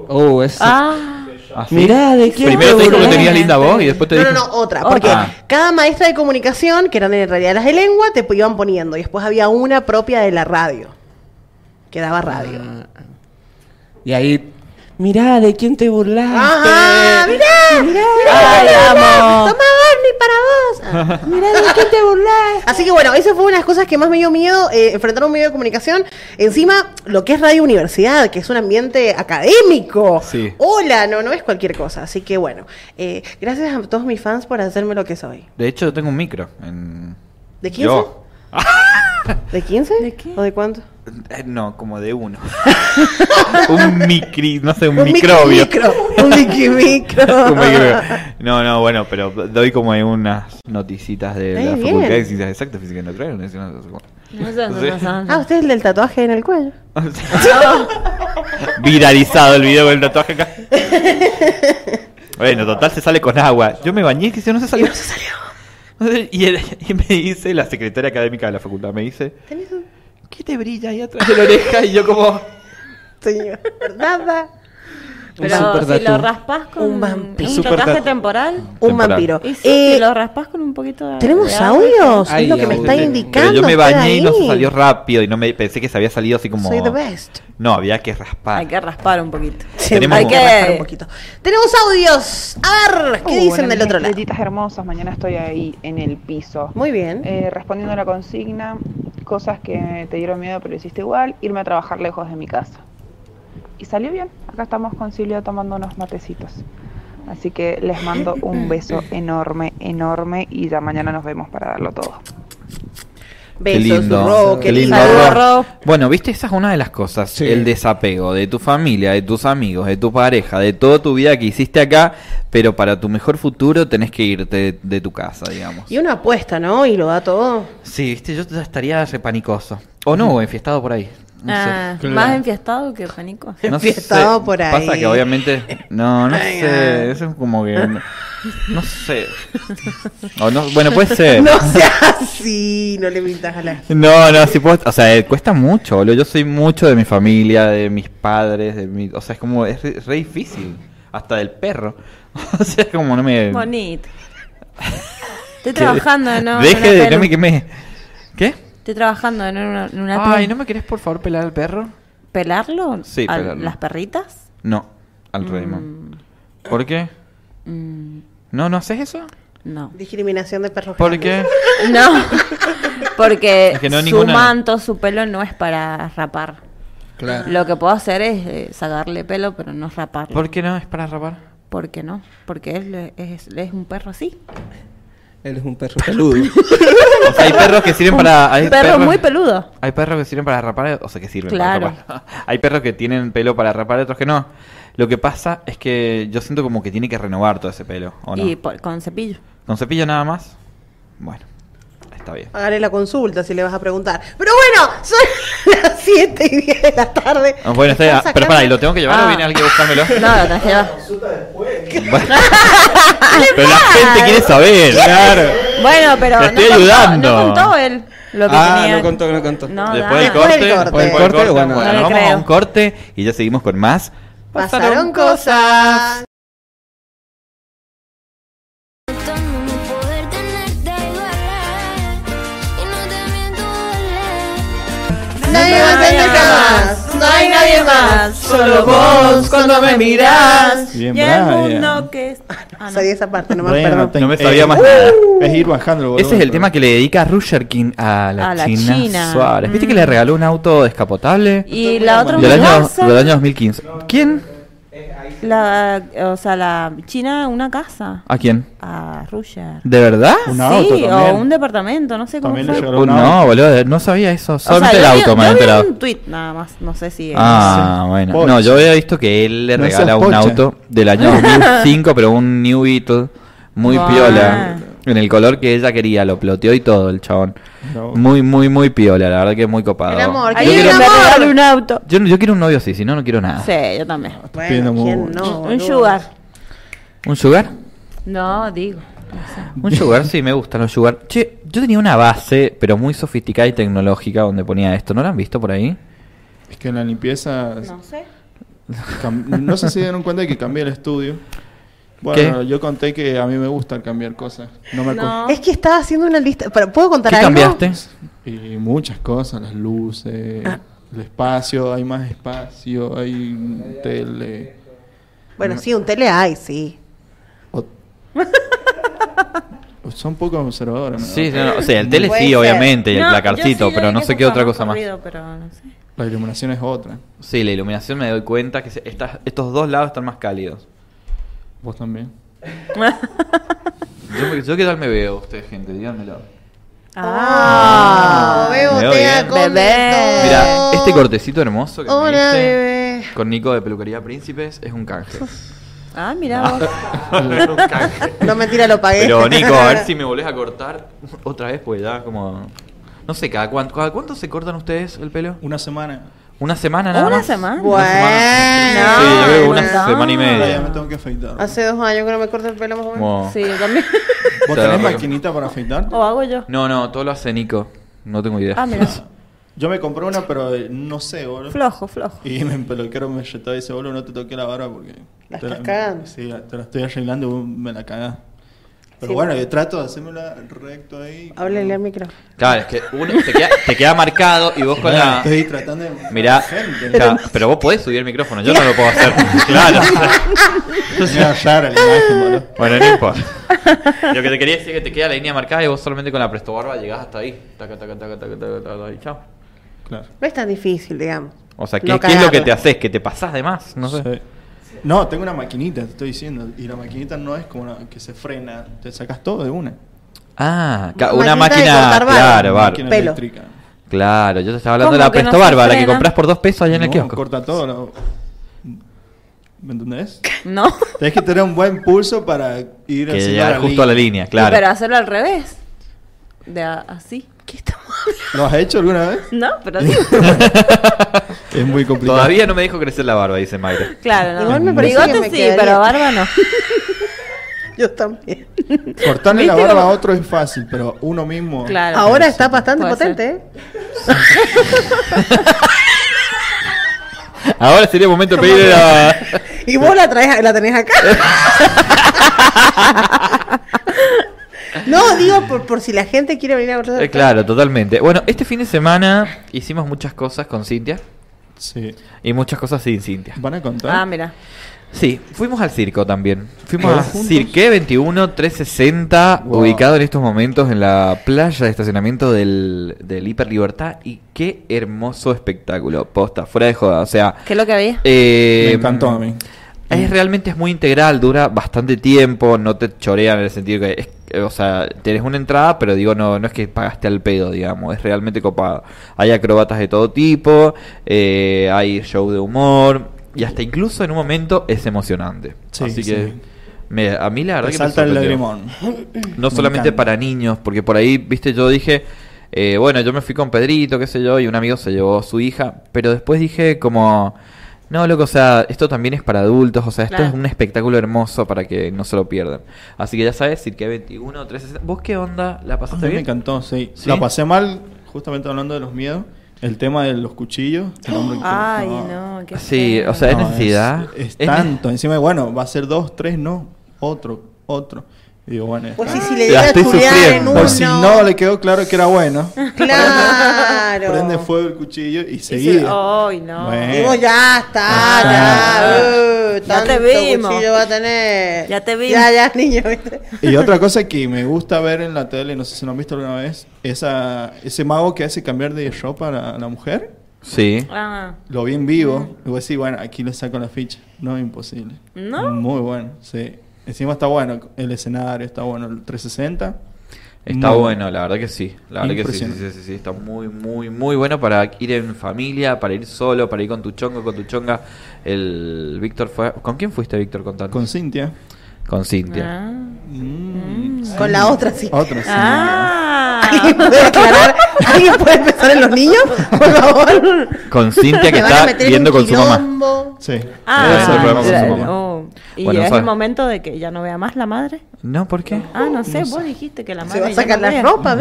Oh, ese. Ah, ¿Ah, sí? Mirá, ¿de quién Primero te dijo que tenías linda voz y después te No, no, dijo... no, otra. Porque Ah. cada maestra de comunicación, que eran en realidad las de lengua, te iban poniendo. Y después había una propia de la radio. Que daba radio. Y ahí, mirá, ¿de quién te burlaste? ¡Ajá! ¡Mirá! ¡Mirá! Ay, mirá, amo. ¡Toma Barney para vos! ¡Mirá de quién te burlaste! Así que bueno, esa fue una de las cosas que más me dio miedo, eh, enfrentar un medio de comunicación. Encima, lo que es Radio Universidad, que es un ambiente académico. Sí. Hola, no, no es cualquier cosa. Así que bueno, eh, gracias a todos mis fans por hacerme lo que soy. De hecho, yo tengo un micro. En... ¿De 15? Yo. ¿De 15? ¿De qué? ¿O de cuánto? Eh, No, como de uno. un micri, no sé, un, mic- microbio. micro, un micro. Un microbio. No, no, bueno, pero doy como unas noticitas de Eh, la bien. Facultad de Ciencias Exactas, Física y Natural. no sé, no sé cómo. no sé, no sé, no sé. Ah, usted es el del tatuaje en el cuello. Viralizado el video con el tatuaje acá. Bueno, total se sale con agua. Yo me bañé y que si no se Y salió. no se salió. Y, él- y me dice, la secretaria académica de la facultad me dice, ¿Tenés un ¿qué te brilla ahí atrás de la oreja? Y yo como, señor? Nada. Pero si lo raspas con Un vampiro. un tatu. temporal. Un Temporal. vampiro. Y sí, Eh, si lo raspas con un poquito de. ¿Tenemos audios? Ay, es lo que me está indicando. pero yo me bañé y no se salió rápido y no me pensé que se había salido así como... Soy the best. No, había que raspar. Hay que raspar un poquito. Tenemos- Hay que raspar un poquito. Tenemos audios. A ver, ¿qué Uh, dicen del otro lado? hermosas, mañana estoy ahí en el piso. Muy bien. Eh, respondiendo a la consigna, cosas que te dieron miedo pero hiciste igual, irme a trabajar lejos de mi casa. Y salió bien, acá estamos con Silvia tomando unos matecitos. Así que les mando un beso enorme, enorme y ya mañana nos vemos para darlo todo. Qué Besos, lindo, qué lindo. Ro. Ro. Bueno, viste, esa es una de las cosas, Sí. el desapego de tu familia, de tus amigos, de tu pareja, de toda tu vida que hiciste acá, pero para tu mejor futuro tenés que irte de, de tu casa, digamos. Y una apuesta, ¿no? Y lo da todo. Sí, viste, yo ya estaría repanicoso. O no, o enfiestado por ahí. No Ah, sé. más enfiestado que pánico. No Enfiestado sé. por ahí. Pasa que obviamente, no, no Ay, sé, eso es como que... No sé. O no, bueno, puede ser. No seas así, no le mintas a la gente. No, no, sí puedo, o sea, eh, cuesta mucho, boludo. Yo soy mucho de mi familia, de mis padres, de mi, o sea, es como, es re, re difícil. Hasta del perro. o sea, es como no me... Bonito. Estoy trabajando una, Deje de, no me quemé. Trabajando en una, en una Ay. ¿no me querés por favor pelar al perro? ¿Pelarlo? Sí, ¿A pelarlo. ¿Las perritas? No, al Raymond. ¿Por qué? Mm, ¿No, no haces eso? no. Discriminación de perros. ¿Por grandes. qué? No, porque Es que no su ninguna- manto, su pelo no es para rapar. Claro. Lo que puedo hacer es eh, sacarle pelo, pero no raparlo. ¿Por qué no es para rapar? ¿Por qué no? Porque él es, es un perro así. Él es un perro peludo. O sea, hay perros que sirven para... Hay perro perros- muy peludo. Hay perros que sirven para rapar, o sea, que sirven Claro. para rapar. Hay perros que tienen pelo para rapar, otros que no. Lo que pasa es que yo siento como que tiene que renovar todo ese pelo, ¿o no? Y por- con cepillo. ¿Con cepillo nada más? Bueno, está bien. Hágale la consulta si le vas a preguntar. Pero bueno, son las 7 y 10 de la tarde. Ah, Bueno, está bien. Pero ¿y lo tengo que llevar o Ah. viene alguien a buscármelo? No, llevar. Bueno. pero la gente quiere saber. Claro. Bueno, pero Te no estoy contó- ayudando. No contó él lo que ah, tenía. no contó, no contó. No, Después del corte, después del corte, bueno. bueno, No vamos a un corte y ya seguimos con más. Pasaron cosas. Nadie más. Solo vos cuando me miras. Bien, Y el mundo que es... Ah, no. Sabía esa parte, no me Brian, acuerdo. te- No me eh, sabía más uh, nada. Es ir bajando. Ese es el tema que le dedica Rusher King a la, A la China, China. Suárez. ¿Viste que Mm. le regaló un auto descapotable? Y la otra del, año, mudanza, del año 2015. ¿Quién? La, o sea, la China, una casa. ¿A quién? A Rusia. ¿De verdad? Un sí, auto o un departamento, no sé cómo fue. Uh, un no, auto. boludo, no sabía eso. O sea, Solamente el yo auto me yo había vi enterado. un tweet nada más, no sé si... Ah, Sí. bueno. No, yo había visto que él le No regala un auto del año 2005, pero un New Beetle muy Buah. piola. En el color que ella quería, lo ploteó y todo el chabón. Muy, muy, muy piola, la verdad que es muy copado. El amor, Yo Alguien ¿Quién que quiero, amor? regale un auto. yo, yo quiero un novio así, si no, no quiero nada. Sí, yo también. pidiendo Bueno, ¿quién mucho. no? un sugar. ¿Un sugar? No, digo. Un sugar, sí, me gustan los sugar. Che, yo tenía una base, pero muy sofisticada y tecnológica, donde ponía esto. ¿No lo han visto por ahí? Es que en la limpieza. No sé. no sé si dieron cuenta de que cambié el estudio. Bueno, ¿Qué? yo conté que a mí me gusta cambiar cosas. No me No. Es que estaba haciendo una lista. pero, ¿Puedo contar ¿Qué algo? cambiaste? Y muchas cosas, las luces, Ah. el espacio, hay más espacio, hay tele. Bueno, sí, un tele hay, sí. O- Son poco conservadores, ¿no? Sí, no, o sea, el tele sí, ser. obviamente, y el placarcito, sí, pero no sé qué otra cosa más. corrido, pero no sé. La iluminación es otra. Sí, la iluminación me doy cuenta que se- estas- estos dos lados están más cálidos. Vos también. Yo, yo qué tal me veo usted, gente, díganmelo. Ah, Oh, Bebo me veo bien. Bebé. Mira, este cortecito hermoso que me Hola, hice bebé. con Nico de Peluquería Príncipes es un canje. Ah, mira vos. Es un canje. No mentira, lo pagué. Pero Nico, a ver si me volvés a cortar otra vez, pues ya como... No sé, ¿cada cuánto, cada cuánto se cortan ustedes el pelo? Una semana. ¿Una semana nada ¿Una más? semana? Bueno. Sí, yo veo una no. semana y ya media. me tengo que afeitar. Hace dos años que no me corto el pelo más o menos. Sí, yo también. ¿Vos O sea, tenés maquinita para afeitar? o hago yo. No, no, todo lo hace Nico. No tengo idea. Ah, mira. Yo me compré una, pero eh, no sé, boludo. Flojo, flojo. Y mi peluquero me retó y dice, boludo, no te toqué la barba porque... La te estás cagando. Sí, te la estoy arreglando y vos me la cagás. Pero Sí, bueno, yo trato de hacérmela recto ahí. Háblale al micro. Claro, es que uno te queda, te queda marcado y vos con la... Estoy tratando de... Mirá, Gente. claro, pero vos podés subir el micrófono, yo no lo puedo hacer. Claro. Boludo. Bueno, no importa. Lo que te quería decir es que te queda la línea marcada y vos solamente con la presto barba llegás hasta ahí. Taca, taca, taca, taca, taca, taca, y chao. Claro. No es tan difícil, digamos. O sea, ¿qué, No qué es lo que te haces? ¿Que te pasás de más? No sé. Sí. No, tengo una maquinita, te estoy diciendo. Y la maquinita no es como una que se frena. Te sacas todo de una. Ah, ca- Maquinita una de máquina, cortar claro, bar- Máquina Pelo. eléctrica. Claro, yo te estaba hablando de ¿Cómo la que no presto se barba, la que frena? compras por dos pesos allá en el No, kiosco. corta todo. lo- ¿Me entendés? ¿No? Tenés que tener un buen pulso para ir Que haciendo llegar justo a la línea, claro. Pero hacerlo al revés. De a- así. ¿Qué estamos hablando? ¿Lo has hecho alguna vez? No, pero digo. Es muy complicado. Todavía no me dijo crecer la barba, dice Mayra. Claro, no. Igual me parece Bigote que me sí, quedaría- pero barba no. Yo también. Cortarle la ¿Viste barba a cómo- otro es fácil, pero uno mismo. Claro. Ahora está bastante Puede potente. ¿eh? Ahora sería momento de pedirle la... Y vos la traes, la tenés acá. No, digo por, por si la gente quiere venir a ver. Eh, claro, totalmente. Bueno, este fin de semana hicimos muchas cosas con Cintia Sí. y muchas cosas sin Cintia. ¿Van a contar? Ah, mira. Sí, fuimos al circo también. Fuimos ¿Todos a juntos? Cirque 21 360, Wow. ubicado en estos momentos en la playa de estacionamiento del, del Hiper Libertad. Y qué hermoso espectáculo, posta, fuera de joda. O sea, ¿Qué es lo que había? eh, Me encantó a mí. Es realmente es muy integral, dura bastante tiempo, no te chorean en el sentido que, es, o sea, tenés una entrada, pero digo, no, no es que pagaste al pedo, digamos, es realmente copado. Hay acrobatas de todo tipo, eh, hay show de humor, y hasta incluso en un momento es emocionante. Sí, Así sí. que me- a mí la verdad que me salta el lagrimón. No Me solamente encanta. para niños, porque por ahí, viste, yo dije, eh, bueno, yo me fui con Pedrito, qué sé yo, y un amigo se llevó a su hija, pero después dije como, no, loco, o sea, esto también es para adultos, o sea, esto Claro. es un espectáculo hermoso para que no se lo pierdan. Así que ya sabes, Cirque 21, 360, ¿vos qué onda? ¿La A pasaste mí me bien? encantó, sí. ¿Sí? La pasé mal, justamente hablando de los miedos. El tema de los cuchillos. el hombre que- Ay, no, qué Sí, feo. o sea, es No, necesidad. Es, es Es tanto. Encima, bueno, va a ser dos, tres, no. Otro, otro. Y digo, bueno. Pues si, si le La llega a estoy chulear en sufriendo. uno. Por si no le quedó claro que era bueno. Claro. Prende fuego el cuchillo y seguía. Ay, no. Bueno. Digo, ya está, Ah. ya. eh, Ya te vimos. cuchillo va a tener. Ya te vimos. Ya, ya, niño, ¿viste? Y otra cosa que me gusta ver en la tele, no sé si lo han visto alguna vez, esa, ese mago que hace cambiar de ropa a la, a la mujer. Sí. Ah, Lo vi en vivo. Y voy a decir, bueno, aquí le saco la ficha. No, imposible. ¿No? Muy bueno, sí. Encima está bueno el escenario, está bueno el 360. Está Muy bueno, la verdad que sí. La verdad que sí, sí, sí, sí, Está muy, muy, muy bueno para ir en familia, para ir solo, para ir con tu chongo, con tu chonga. El Víctor fue. ¿Con quién fuiste, Víctor? Contando. Con Cintia. Con Cintia. ah. Mm, sí. Con la otra, sí. Otra, sí. Ah. ¿Alguien puede aclarar? ¿Alguien puede empezar en los niños? Por favor. Con Cintia que está viendo con su mamá. Sí. Ah, Ese es el programa con su mamá. oh. ¿Y Bueno, es ¿sabes? el momento de que ya no vea más la madre? No, ¿por qué? Ah, no sé, vos dijiste que la madre Se va a sacar no la vea. ropa. No,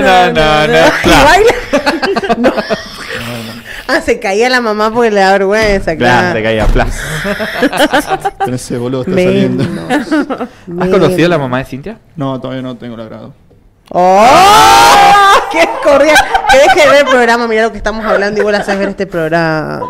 no, no, no. ¿Y baila? No. Ah, se caía la mamá porque le da vergüenza, Claro, claro. te caía flash. Pero ese boludo está saliendo. Menos. ¿Has conocido a la mamá de Cintia? No, todavía no tengo el agrado. ¡Oh! ¡Qué corriente! Que deje de ver el programa, mira lo que estamos hablando y vos la haces ver este programa.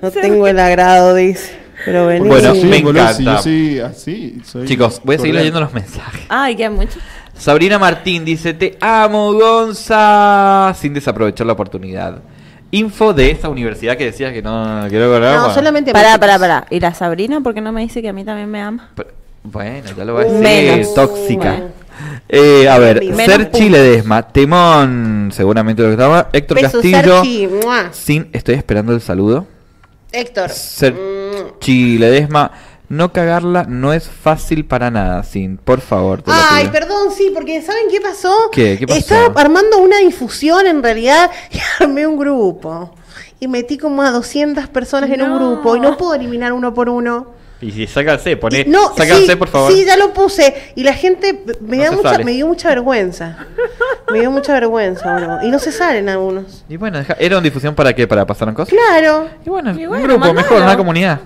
No tengo el agrado, dice. Pero vení. Bueno, Sí, me encanta. si yo sí, así, soy Chicos, voy a seguir cordial. leyendo los mensajes. Ay, qué mucho. Sabrina Martín dice, te amo, Gonza, sin desaprovechar la oportunidad. Info de esa universidad que decías que no quiero acordar. No, bueno. solamente. Pará, músicos. pará, pará. ¿Y la Sabrina por qué no me dice que a mí también me ama? Pero- Bueno, ya lo va a decir. Menos. Tóxica. Bueno. Eh, a ver, Menos Ser puntos. Chile Desma, Temón, seguramente lo que estaba. Héctor Castillo, sin, estoy esperando el saludo. Héctor. Ser Mm. Chile Desma, no cagarla no es fácil para nada, sin, por favor. te Ay, perdón, sí, porque ¿saben qué pasó? ¿Qué? ¿Qué pasó? Estaba armando una difusión en realidad y armé un grupo. Y metí como a 200 personas en un grupo y no puedo eliminar uno por uno. Y si sácase, pone, Y- no, sí, por favor. Sí, ya lo puse. Y la gente me, No da mucha, sale. me dio mucha vergüenza. Me dio mucha vergüenza, bro. Y no se salen algunos. Y bueno, deja- ¿era una difusión para qué? ¿Para pasar cosas? Claro. Y bueno, Y un grupo, mandalo. mejor, una comunidad.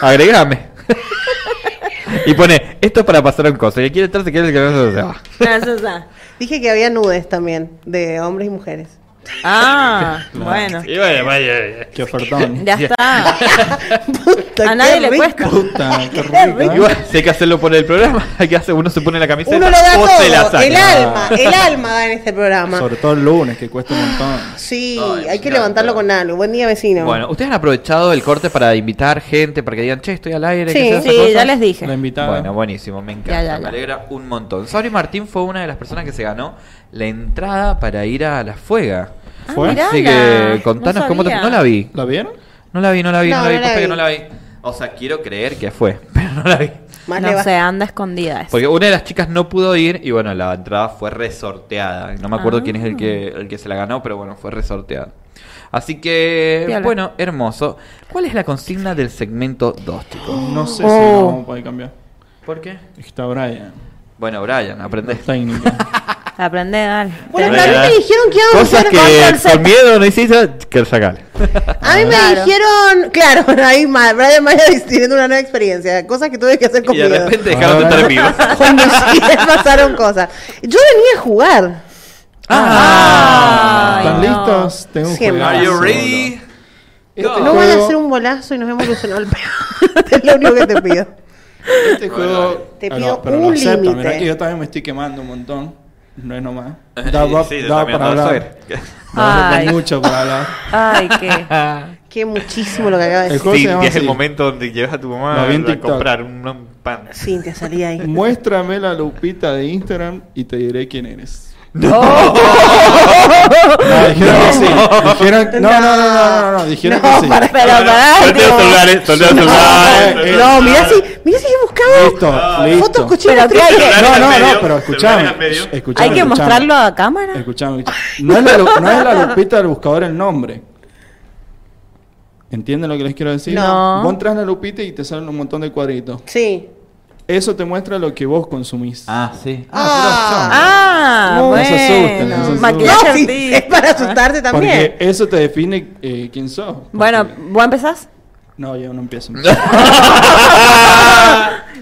Agregame. y pone, esto es para pasar en cosas. Que quiere estar, se quiere que no se va. Está. Dije que había nudes también, de hombres y mujeres. Ah, bueno. Y bueno, vaya, Qué ofertón. Ya está. Puta, A qué nadie le rico. cuesta. Puta, qué rico. Igual, si hay que hacerlo por el programa, hay que hacer, uno se pone la camiseta Uno lo da o se la todo. saca. El alma, el alma da en este programa. Sobre todo el lunes, que cuesta un montón. Sí, Ay, hay que levantarlo con algo. Buen día, vecino. Bueno, ¿ustedes han aprovechado el corte para invitar gente, para que digan, che, estoy al aire? Sí, Sí, cosa? ya les dije. La invitada. Bueno, buenísimo, me encanta, Ya, ya, me alegra un montón. Sabri Martín fue una de las personas que se ganó la entrada para ir a la fuega. Ah. Así que contanos No cómo te... No la vi. ¿La vieron? No la vi, no la vi, no, No, la vi, no la que no la vi. O sea, quiero creer que fue, pero no la vi. Más No sé, anda escondida. esa. Porque una de las chicas no pudo ir y bueno, la entrada fue resorteada. No me acuerdo Ah. quién es el que, el que se la ganó, pero bueno, fue resorteada. Así que, bueno, hermoso. ¿Cuál es la consigna del segmento 2, chicos? No sé si Oh. vamos a poder cambiar. ¿Por qué? Está Brian. Bueno, Brian, aprendés. Técnico. Aprende, dale. Bueno, Te- a mí me dijeron que íbamos a Cosas hacer que con miedo no hiciste, que sacar. A mí me Claro. dijeron, claro, ahí Brian Maya teniendo una nueva experiencia, cosas que tuve que hacer con Y de miedo. repente dejaron de estar en vivo. Cuando sí pasaron cosas. Yo venía a jugar. Ay, ¿Están no. listos? Tengo un Siempre. Are you ready? Este. No van a juego- hacer un bolazo y nos hemos ilusionado el peor. es lo único que te pido. Este juego. Te Ah, pido no, pero un límite. mirá que yo también me estoy quemando un montón. No es nomás. Da, da- sí, yo da para hablar. Da Ay. mucho para hablar. Ay, qué. Que muchísimo lo que acaba de El decir. llama es el momento donde llevas a tu mamá a comprar un, un pan. Cintia, salí ahí. Muéstrame la lupita de Instagram y te diré quién eres. No, dijeron que sí. Dijeron, no, no, no, no, no, no, dijeron No, que sí. para- Pero pará, Solteo celulares, solteo celulares. No, mirá si, mirá si yo buscaba Listo, listo. fotos cochinas. Pero ¿qué hay que- No, no, no, pero escuchame. ¿Hay que escuchame. mostrarlo a cámara? Escuchame, escuchame. No es, la, lu- no es la lupita del buscador el nombre. ¿Entienden lo que les quiero decir? No. Vos entras en la lupita y te salen un montón de cuadritos. Sí. Eso te muestra lo que vos consumís. Ah, sí. Ah. Ah, No, no bueno. se asusten, no se asusten. Maquillaje No, sí, es para asustarte también. Porque eso te define eh, quién sos. Bueno, Porque- ¿vos empezás? No, yo no empiezo.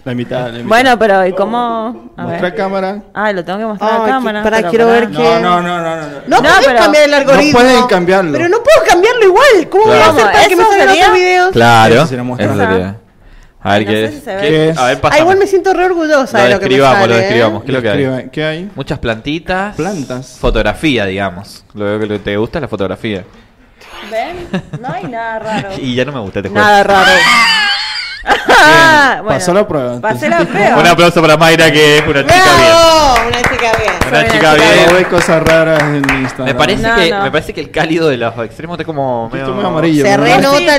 la mitad, la mitad. Bueno, pero ¿y cómo? A Mostrar ver. cámara. Ay, lo tengo que mostrar Ay, a que- cámara. para, pero quiero pará. ver No, ¿Quién? no, no, no, no. no. No, No, podés pero- cambiar el algoritmo. pueden cambiarlo. Pero no puedo cambiarlo igual. ¿Cómo voy a hacer para que me ¿Eso salgan otros videos? Claro. Eso sería mostrar. Eso sería. A ver No qué sé si se ve. qué- ¿Qué es? A ver, Ah, igual me siento re orgullosa Lo de lo que me describamos, sale, lo ¿eh? describamos. ¿Qué es lo que hay? ¿Qué hay? Muchas plantitas. Plantas. Fotografía, digamos. Lo que te gusta es la fotografía. ¿Ven? No hay nada raro. Y ya no me gusta este juego. Nada raro. Ah, bueno. Pasó la prueba. Pasé ¿Te la prueba. Un aplauso para Mayra, que es una chica bien. ¡Bravo! Una chica bien. Una Soy chica una chica bien. No ves cosas raras en Instagram. Me parece, No, que, no. me parece que el cálido de los extremos está como medio... muy amarillo. Se ¿no? renota te-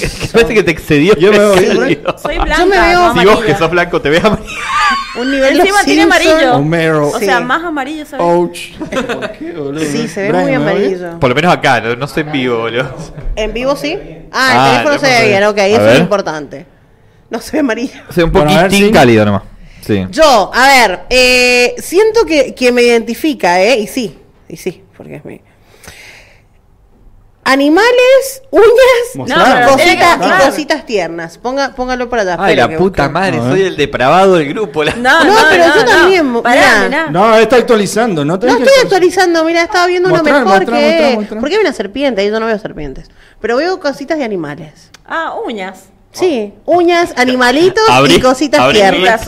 que parece que te excedió. Yo me veo el bien. Soy blanca. Yo me veo- Si vos que sos blanco te ves amarillo. Un nivel Encima tiene amarillo. Homero. O Sí. sea, más amarillo ve. Ouch. ¿Por qué, boludo? Sí, se ve Brian, muy ¿me ve? amarillo. Por lo menos acá, no, no sé en vivo, boludo. ¿En vivo sí? Ah, Ah, el teléfono el se ve teléfono bien, ok, ve. A eso ver. es importante. No se ve amarillo. O sea, un Bueno, a ver, poquitín sí. cálido nomás. Sí. Yo, a ver, eh, siento que, que me identifica, ¿eh? Y sí, y sí, porque es mi... Animales, uñas. No, cositas, y cositas tiernas. Ponga, póngalo para atrás. Ay, la puta busque. madre, soy el depravado del grupo. la- No, No, no, pero no, yo no. también, Pará, mirá. No, está actualizando. No, No que estoy actualizando, mira, estaba viendo uno mejor mostrar, que... mostrar, mostrar. Porque hay una serpiente, y yo no veo serpientes. Pero veo cositas de animales. Ah, uñas. Sí, uñas, animalitos Abrí, y cositas abrí. tiernas.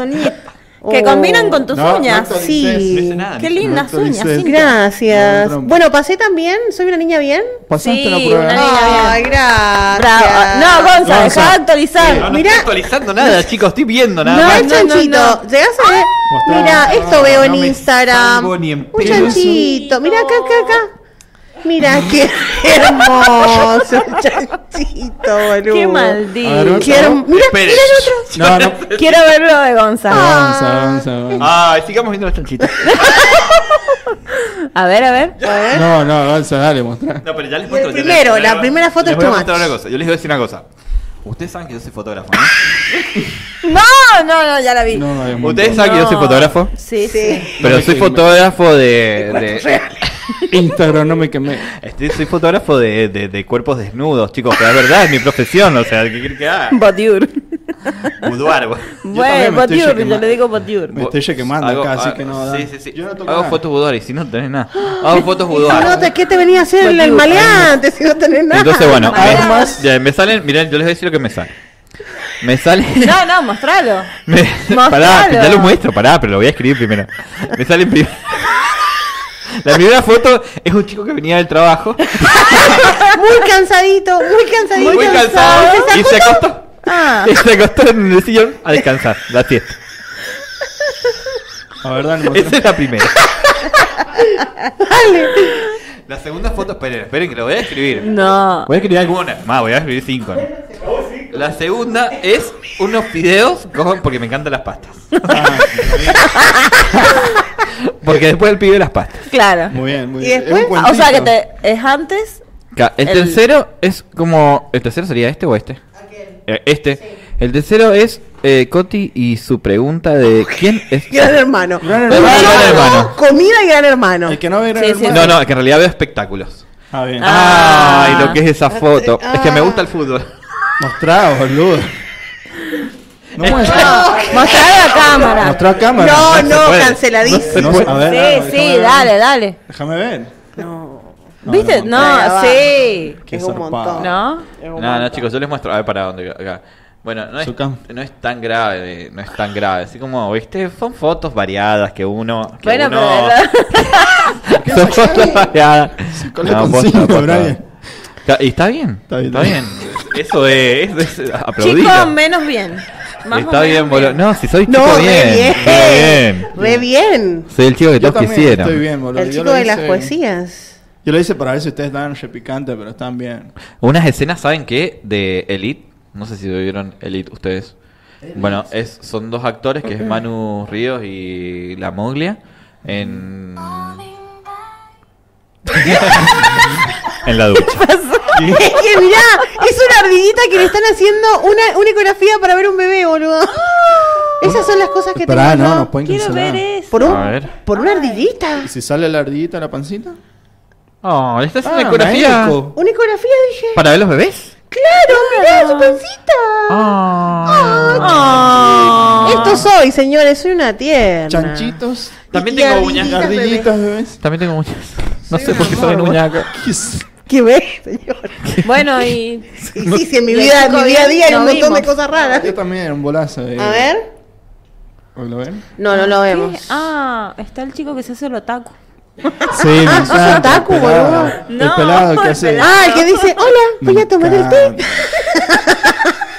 Que Oh. combinan con tus No, uñas. Sí. No nada. Qué lindas No uñas. Gracias. No, no. Bueno, pasé también, soy una niña bien. Pasaste Sí, la prueba. una niña Ay, bien. gracias. Bravo. No, Gonza, dejá de actualizar. No, no Mirá. estoy actualizando nada, chicos, estoy viendo nada No, más. el chanchito. no, no. ¿Llegás a ver? Mira, esto veo en Instagram. salgo ni en Un chanchito. Mira acá, acá, acá. Mira qué hermoso el chanchito, boludo. Qué maldito. Qué herm- Mira, mira el otro. No, no. Quiero verlo de Gonza. Avanza, avanza, avanza. Ay, sigamos viendo los chanchitos. A ver, a ver. No, no, avanza, dale, mostrar. No, pero ya les muestro. primero, les- la primera foto les es voy a too mostrar much. una cosa. Yo les voy a decir una cosa. Ustedes saben que yo soy fotógrafo, ¿no? No, no, no, ya la vi. No, Ustedes saben que yo soy fotógrafo. Sí, Sí. Pero soy fotógrafo de. de Instagram no me quemé. este, soy fotógrafo de, de, de cuerpos desnudos, chicos, que es verdad, es mi profesión, o sea, ¿qué que haga? Botiur. Boudoir, güey. Bueno, me estoy Botiur, yo quemando. le digo Botiur. Me estoy quemando Hago- acá, así hago- que no da. Sí, sí, sí. Yo no toco Hago nada. fotos boudoir y si no tenés nada. Hago fotos boudoir. no, te- ¿qué te venía a hacer el, el maleante si no tenés nada? Entonces, bueno, Armas. me, ya, me salen, miren, yo les voy a decir lo que me sale. Me sale. No, no, mostralo. Me, Mostralo. pará, que ya lo muestro, pará, pero lo voy a escribir primero. Me sale en prim- La primera foto es un chico que venía del trabajo, Muy cansadito, muy cansadito. muy cansado, ¿Se y se acostó? Ah. Y se acostó en el sillón a descansar, la siesta. A ver, dale, Esa es la primera. La segunda foto, esperen, esperen que lo voy a escribir. No. Voy a escribir alguna, más, voy a escribir cinco. ¿no? La segunda es unos videos con, porque me encantan las pastas. Ah, Porque después el pibe las pastas. Claro. muy bien, muy ¿Y bien. después? Es un O sea que te, es antes Ca- El, El- tercero es como. ¿El tercero sería este o este? Eh, este. El tercero es eh, Coti y su pregunta de quién es. Gran hermano. Gran Gran hermano. hermano. Comida y gran hermano. El que no ve Gran Sí, sí, Hermano. No, no, que en realidad veo espectáculos. Ah, bien. Ah. Ay, lo que es esa foto. Es que me Ah. gusta el fútbol. Mostrá, boludo. No muestra. Mostrar a la cámara. Mostrá a cámara. No, no, canceladísimo. No a ver, Sí, déjame sí, ver. dale, dale. Déjame ver. No, ¿Viste? no, No, no. sí. Qué es un montón. ¿No? Es un No, no, montón. chicos, yo les muestro. A ver, para dónde. Acá. Bueno, no es, no es tan grave, no es tan grave. Así como, viste, son fotos variadas que uno. Que Bueno, uno... pero. son fotos variadas. con la No, posta. Brian. Está- Y está bien. Está bien, Está bien. Eso es, es aplaudible. Chicos, menos bien. Más o Está menos bien, boludo. No, si soy chico No, bien. re bien. Re bien. Re bien. Soy el chico que Yo todos quisieran. estoy bien, boludo. El Yo chico lo de las hice- poesías. Yo lo hice para ver si ustedes estaban repicantes, pero están bien. Unas escenas, ¿saben qué? De Elite. No sé si vieron Elite ustedes. Bueno, es, son dos actores que es Manu Ríos y La Moglia. En. en la ducha. es que mirá, es una ardillita que le están haciendo una, una ecografía para ver un bebé, boludo. Esas son las cosas que Esperá, tengo no, nos pueden Quiero cancelar. ver eso. ¿Por, un, A ver. ¿Por una ardillita? ¿Y si sale la ardillita en la pancita? Oh, ¿le estás haciendo Ah, ecografía? médico. ¿Una ecografía, dije? ¿Para ver los bebés? ¡Claro, mirá su pancita! Ah. Ah. Esto soy, señores, soy una tierna. Chanchitos. También Y tengo uñas. Ardillitas, bebés. También tengo uñas. No sé por qué. ¿Qué es? ¿Qué ves, señor? Bueno, y. Y sí, sí, en mi el vida, en mi día a día hay un montón de cosas raras. Yo también, un bolazo. eh. A ver. ¿Lo ven? No, no lo ¿Qué? vemos. Ah, está el chico que se hace el otaku. Sí, me Ah, encanta, otaku, el boludo. El No, pelado que el hace... pelado. Ah, el que dice, hola, voy a tomar el té.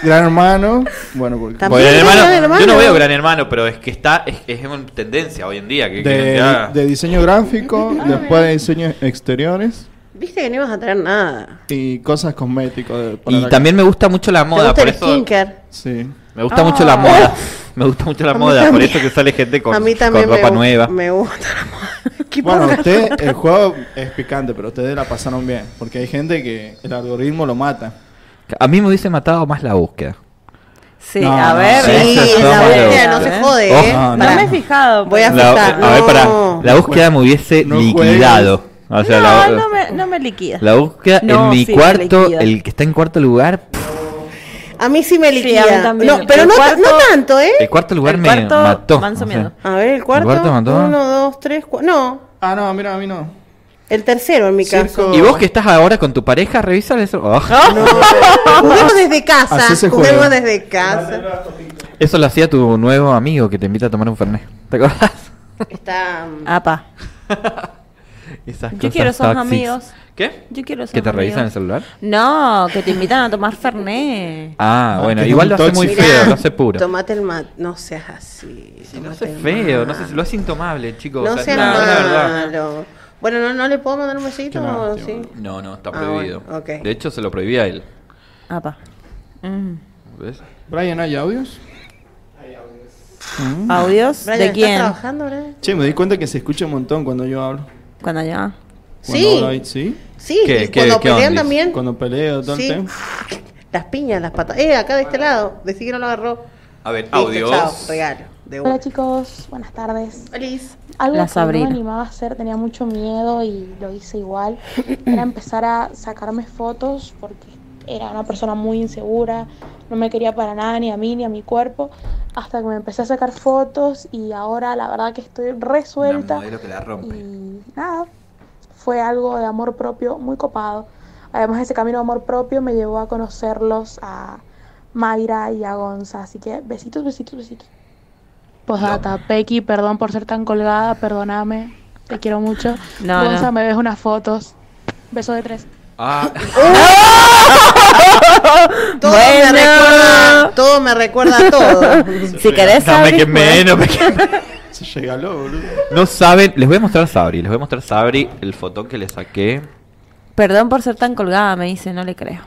Gran hermano. Bueno, porque... Gran hermano, Gran Hermano. yo no veo Gran Hermano, pero es que está, es, es una tendencia hoy en día. Que, que De, de diseño gráfico, después de diseño exteriores Viste que no ibas a traer nada. y cosas cosméticos. Y también me gusta mucho la ¿Te moda, gusta por el eso skincare? Sí. me gusta Ah. mucho la moda. Me gusta mucho la moda, por eso que sale gente con, a mí también con ropa me, nueva. me gusta la moda. ¿Qué Bueno, usted, el juego es picante, pero ustedes la pasaron bien. Porque hay gente que el algoritmo lo mata. A mí me hubiese matado más la búsqueda. Sí, No, a ver. Sí, la búsqueda no se jode, Ojo. ¿eh? No, No, no. me he fijado. Voy a fijar. a ver, para la búsqueda me hubiese No liquidado. O sea, no, la, no me, no me liquida. la búsqueda No, en mi sí, me cuarto, el que está en cuarto lugar, pff, A mí sí me Sí, a mí liquida. también. no, pero no, cuarto- no tanto, ¿eh? el cuarto lugar El me cuarto, mató. o sea. miedo. A ver, el cuarto. cuarto mató? Uno, dos, tres, cuatro. No, Ah, no, mira, a mí no. el tercero en mi Circo. caso. Y vos que estás ahora con tu pareja, revisa eso. Oh, No, juguemos desde casa. Juguemos desde casa. Eso lo hacía tu nuevo amigo que te invita a tomar un fernet. ¿Te acordás? Está. mm, Apa. Esas Yo cosas quiero esos amigos. ¿Qué? Yo quiero esos ¿Que te revisan el amigos. celular? No, que te invitan a tomar Fernet. Ah, Ah, bueno, que igual lo hace muy feo, lo hace puro. Tomate el mat. No seas así. Si lo hace feo, no sé si lo hace intomable, chicos. No o sea, seas no, no, verdad. malo. Bueno, ¿no, ¿no le puedo mandar un besito? Lástima. Sí. No, no, está Ah, prohibido. bueno, ok. De hecho, se lo prohibía a él. Apa. Mm. ¿Ves? Brian, ¿hay audios? Mm. ¿Audios? Brian, ¿De ¿estás quién? trabajando, Brian? Che, me di cuenta que se escucha un montón cuando yo hablo. Cuando ya. Cuando Sí. ¿Sí? Sí, ¿Qué- y qué- cuando qué pelean ondis? también. Cuando peleo, todo Sí. el tema. Las piñas, las patas. Eh, acá de este lado. Decí que no lo agarró. A ver, Listo, chao, regalo. De Hola chicos, buenas tardes. Feliz. Algo La que no me animaba a hacer, tenía mucho miedo y lo hice igual, era empezar a sacarme fotos porque era una persona muy insegura, no me quería para nada ni a mí ni a mi cuerpo, hasta que me empecé a sacar fotos y ahora la verdad que estoy Una resuelta modelo que la rompe. y nada, fue algo de amor propio muy copado. Además ese camino de amor propio me llevó a conocerlos a Mayra y a Gonza, así que besitos, besitos, besitos. Postdata, Pequi, perdón por ser tan colgada, perdóname, te quiero mucho. No, Gonza, no. me ves unas fotos. Beso de tres. Ah, Todo Bueno. me recuerda. Todo me recuerda a todo. Si querés no me quemé, no me quemé. Se regaló, boludo. No saben, les voy a mostrar a Sabri, les voy a mostrar a Sabri el fotón que le saqué. Perdón por ser tan colgada, me dice, no le creo.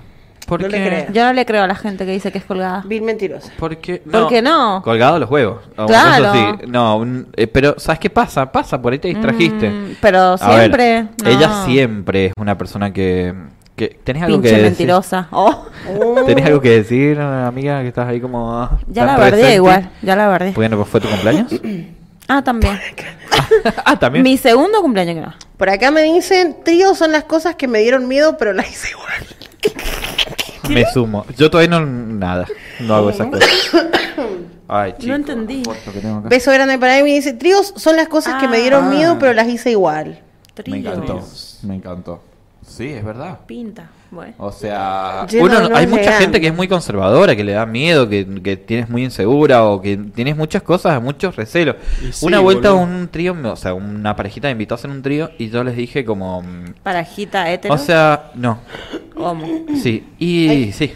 ¿Por No le qué? creo. Yo no le creo a la gente que dice que es colgada. Bien mentirosa. ¿Por qué ¿Por qué no? Colgado los huevos. Claro. Sí. No, un- eh, pero ¿sabes qué pasa? Pasa, por ahí te distrajiste. Mm, pero ver, siempre. no. Ella siempre es una persona que ¿Qué- ¿Tenés algo Pinche que decir? mentirosa. Oh, ¿Tenés algo que decir, amiga, que estás ahí como... ah, ya la presente? igual, ya la verdé. Bueno, pues fue tu cumpleaños. Ah, también. ah, también. Mi segundo cumpleaños que no. Por acá me dicen, tríos son las cosas que me dieron miedo, pero las hice igual. Me sumo. Yo todavía no... Nada. No hago esas cosas. Ay, chico, entendí. que tengo acá. Beso grande para mí. Dice, tríos son las cosas que me dieron Ah. miedo, pero las hice igual. Me Trío. encantó. Me encantó. Sí, es verdad. Pinta. Bueno. O sea, uno, hay mucha gente que es muy conservadora, que le da miedo, que, que tienes muy insegura o que tienes muchas cosas, muchos recelos. Sí, una vuelta boludo. un trío, me- o sea, una parejita me invitó a hacer un trío y yo les dije como... mm, Parajita hétero. O sea, no, Homo. sí, y sí.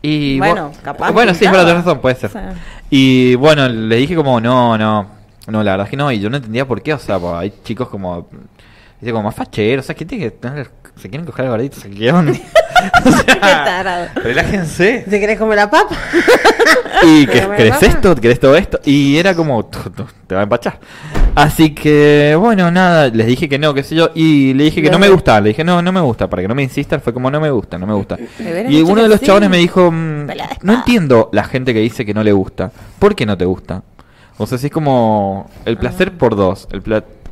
Y Bueno, bu- capaz Bueno, sí, tenés razón, puede ser. O sea. Y bueno, le dije como, no, no, no, la verdad es que no, y yo no entendía por qué, o sea, pues, hay chicos como, dice, como más facheros, o sea, que tiene que tener, se quieren coger al gordito, Qué tarado. relájense. ¿Te querés comer la papa? Y que querés esto, querés todo esto. Y era como, "Tu, tu, te va a empachar. Así que, bueno, nada, les dije que no, qué sé yo. Y le dije que no me gusta. Le dije, no, no me gusta. Para que no me insistan, fue como, no me gusta, no me gusta. Y uno de los chabones me dijo, mm, no entiendo la gente que dice que no le gusta. ¿Por qué no te gusta? O sea, si es como el placer por dos, el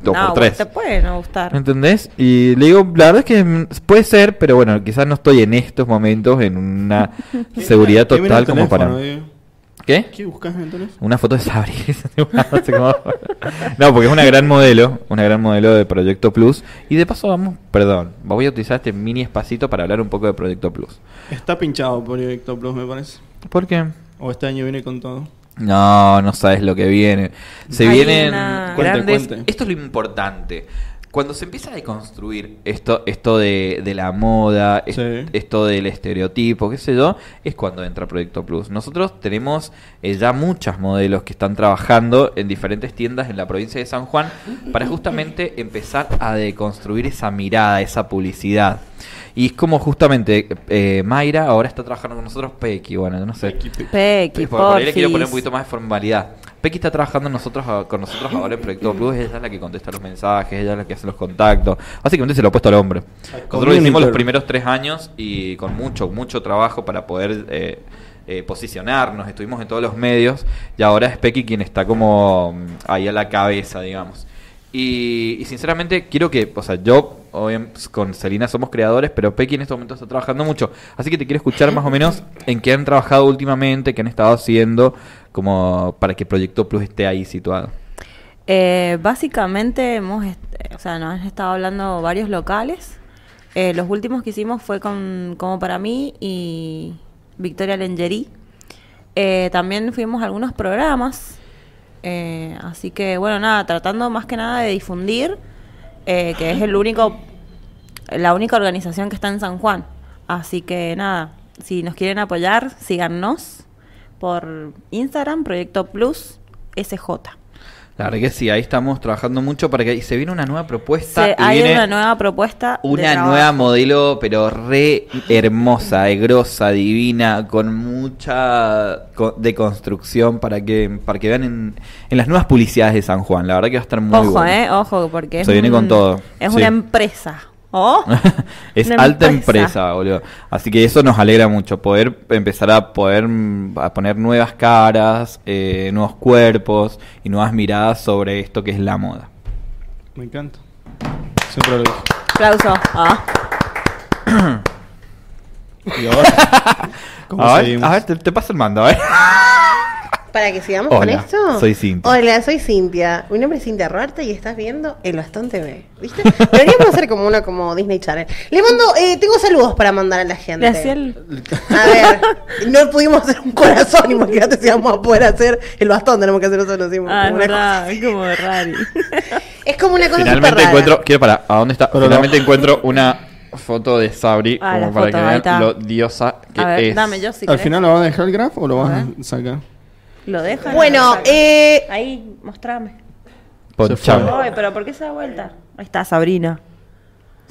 plato no, por tres. te puede no gustar. ¿Entendés? Y le digo, la verdad es que puede ser, pero bueno, quizás no estoy en estos momentos en una seguridad ¿Qué mira total como para... eh? ¿Qué? ¿Qué buscas en el teléfono? Una foto de Sabri. No, porque es una gran modelo, una gran modelo de Proyecto Plus. Y de paso vamos, perdón, voy a utilizar este mini espacito para hablar un poco de Proyecto Plus. Está pinchado Proyecto Plus, me parece. ¿Por qué? O este año viene con todo. No, no sabes lo que viene. Se Hay vienen una- Cuente, grandes. cuente. Esto es lo importante. Cuando se empieza a deconstruir esto, esto de, de la moda, es- Sí. esto del estereotipo, qué sé yo, es cuando entra Proyecto Plus. Nosotros tenemos eh, ya muchas modelos que están trabajando en diferentes tiendas en la provincia de San Juan para justamente empezar a deconstruir esa mirada, esa publicidad. Y es como justamente eh, Mayra ahora está trabajando con nosotros, Pequi, bueno, yo no sé. Pequi, Por, por ahí le quiero poner un poquito más de formalidad. Pequi está trabajando nosotros a- con nosotros ahora en Proyecto Plus, ella es la que contesta los mensajes, ella es la que hace los contactos. Básicamente se lo ha puesto al hombre. Nosotros lo hicimos los primeros tres años y con mucho, mucho trabajo para poder eh, eh, posicionarnos, estuvimos en todos los medios y ahora es Pequi quien está como mm, ahí a la cabeza, digamos. Y, y sinceramente quiero que, o sea, yo obviamente, con Selina somos creadores, pero Pequi en este momento está trabajando mucho. Así que te quiero escuchar más o menos en qué han trabajado últimamente, qué han estado haciendo, como para que Proyecto Plus esté ahí situado. Eh, básicamente hemos, o sea, nos han estado hablando varios locales. Eh, los últimos que hicimos fue con Como para mí y Victoria Lengerie. Eh, también fuimos a algunos programas. Eh, así que, bueno, nada, tratando más que nada de difundir, eh, que es el único, la única organización que está en San Juan. Así que, nada, si nos quieren apoyar, síganos por Instagram, Proyecto Plus SJ. La verdad que sí, ahí estamos trabajando mucho para que y se viene una nueva propuesta. Se- y hay viene una nueva propuesta. una nueva modelo, pero re hermosa, eh, grosa, divina, con mucha co- deconstrucción para que para que vean en, en las nuevas publicidades de San Juan. La verdad que va a estar muy Ojo, bueno. eh, ojo, porque es, Se viene un- con todo, es sí. una empresa. Oh, es una alta empresa. boludo. Así que eso nos alegra mucho, poder empezar a poder a poner nuevas caras, eh, nuevos cuerpos y nuevas miradas sobre esto que es la moda. Me encanta. Siempre lo digo. Aplauso. Ah. Y ahora, ¿cómo A ver, seguimos? a ver, te, te paso el mando, a ver. Para que sigamos Hola, con esto. soy Cintia. Hola, soy Cintia. Mi nombre es Cintia Ruarte y estás viendo El Bastón TV. ¿Viste? Deberíamos hacer como uno como Disney Channel. Le mando, eh, tengo saludos para mandar a la gente. El- A ver, no pudimos hacer un corazón, imagínate si vamos a poder hacer el bastón, tenemos que hacer nosotros. Ah, es como una verdad, cosa es como así. Es como una cosa Finalmente rara. encuentro, quiero para, ¿a dónde está? Pero Finalmente encuentro una foto de Sabri Ah, como para foto, que vean lo diosa que A ver, es. dame yo si ¿Al final lo vas a dejar el graph o lo vas A a sacar? ¿Lo dejan? Bueno, eh, Ahí, mostrame. Ponchame. Ay, pero ¿por qué se da vuelta? Ahí está, Sabrina.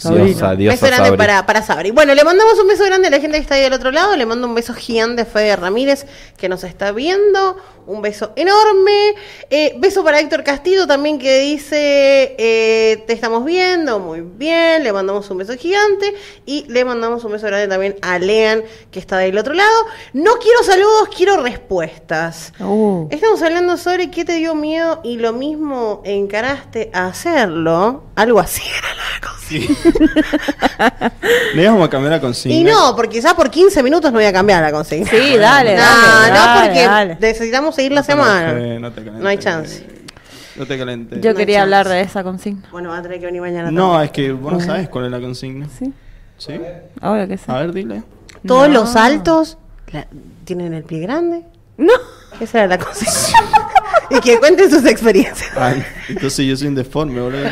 Diosa, diosa beso grande Sabri. para, para Sabri. Bueno, le mandamos un beso grande a la gente que está ahí del otro lado. Le mando un beso gigante a Fede Ramírez que nos está viendo. Un beso enorme. Eh, beso para Héctor Castillo también que dice, eh, te estamos viendo, muy bien. Le mandamos un beso gigante. Y le mandamos un beso grande también a Lean que está del otro lado. No quiero saludos, quiero respuestas. Uh. Estamos hablando sobre qué te dio miedo y lo mismo encaraste a hacerlo. Algo así era la consigna. Le íbamos a cambiar la consigna. Y no, porque ya por 15 minutos no voy a cambiar la consigna. Sí, dale, No, dale, no, dale, porque dale. necesitamos seguir la No semana. no te calentes. No hay chance. No te calentes. Yo No quería hablar de esa consigna. Bueno, va a tener que venir mañana. No, también. es que vos no sabes cuál es la consigna. Sí. ¿Sí? Ahora que sé. A ver, dile. Todos No. los altos la- tienen el pie grande. No. Esa era la consigna. y que cuenten sus experiencias. Ay, entonces yo soy un deforme, boludo.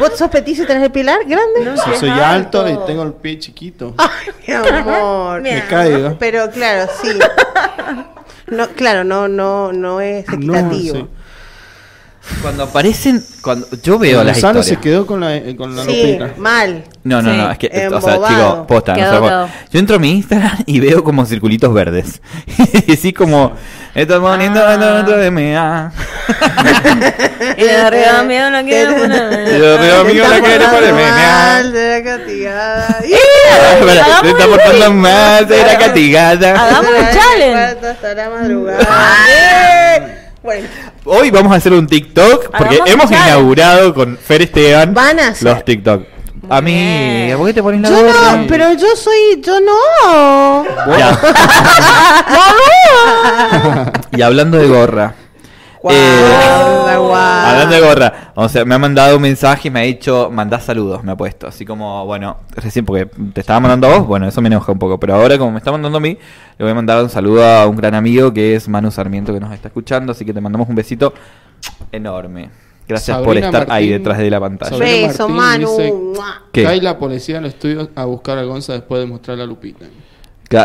¿Vos sos petizo y tenés el pilar grande? si es soy alto, alto. y tengo el pie chiquito. Ay, mi amor. Me caigo. Pero claro, sí. No, claro, no, no, no es No, equitativo. sí. Cuando aparecen, cuando yo veo las Gonzalo historias. se quedó con la, eh, con la Sí, lupita. mal. No, no, Sí, no, es que, o sea, chico, posta, no sé, quedó. Yo entro a mi Instagram y veo como circulitos verdes. y así como, estamos poniendo Ah. dentro de MA. Y de arriba mío no quiero Y poner. de arriba mío la quiere ponerme, mal de la castigada. Se está portando mal, será castigada. Hagamos un challenge. Hasta la madrugada. Eh, Bueno, Hoy vamos a hacer un TikTok porque hemos inaugurado con Fer Esteban Van a hacer. los TikTok. A mí. ¿por qué te pones la yo gorra? no, pero yo soy, yo no. Ya. y hablando de gorra. Guau, eh, guau. Hablando de gorra, o sea, me ha mandado un mensaje y me ha dicho, mandá saludos, me ha puesto. Así como, bueno, recién porque te estaba mandando a vos, bueno, eso me enoja un poco. Pero ahora, como me está mandando a mí, le voy a mandar un saludo a un gran amigo que es Manu Sarmiento que nos está escuchando. Así que te mandamos un besito enorme. Gracias por Sabrina estar ahí Martín. detrás de la pantalla. Sabrina Beso, Manu. ¿Qué? Cae la policía en el estudio a buscar a Gonza después de mostrar la lupita.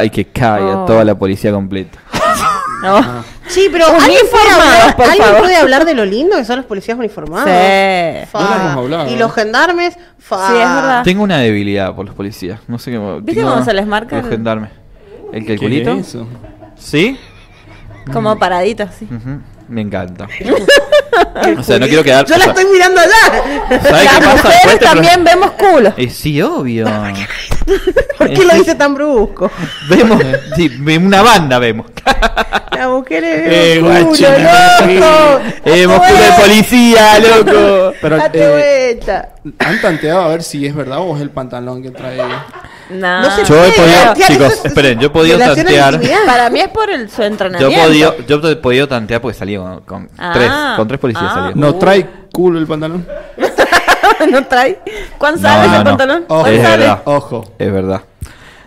Y que caiga Oh. toda la policía completa. No. Sí, pero ¿alguien puede, Uniformados, hablar, por ¿alguien puede hablar de lo lindo que son los policías uniformados? Sí. Fa. No hablado, Y ¿eh? los gendarmes, fa. Sí, es verdad. Tengo una debilidad por los policías. No sé qué. ¿Viste cómo se les marca Los el- gendarmes. ¿El ¿Qué calculito? es eso? ¿Sí? Como paradito así. Ujú, Me encanta. o sea, no quiero quedar. Yo la estoy mirando allá. ¿Sabes qué pasa? también vemos culo. Eh, sí, obvio. ¿Por qué lo dice tan brusco? Vemos, sí, una banda vemos. La mujer es Eh, guachina, loco. Hemos culo de policía, loco. Pero, eh. ¿Han tanteado a ver si es verdad o es el pantalón que trae ella? No. No se Yo he podido, chicos, esperen, yo he podido la tantear. Para mí es por el, su Yo entrenamiento. he podido, yo he podido tantear porque salí con, con Ah. tres, con tres policías Ah. ¿No trae culo el pantalón? no trae. ¿Cuánto No, sale no, ese no. pantalón? Ojo, Es verdad. Ojo. Es verdad.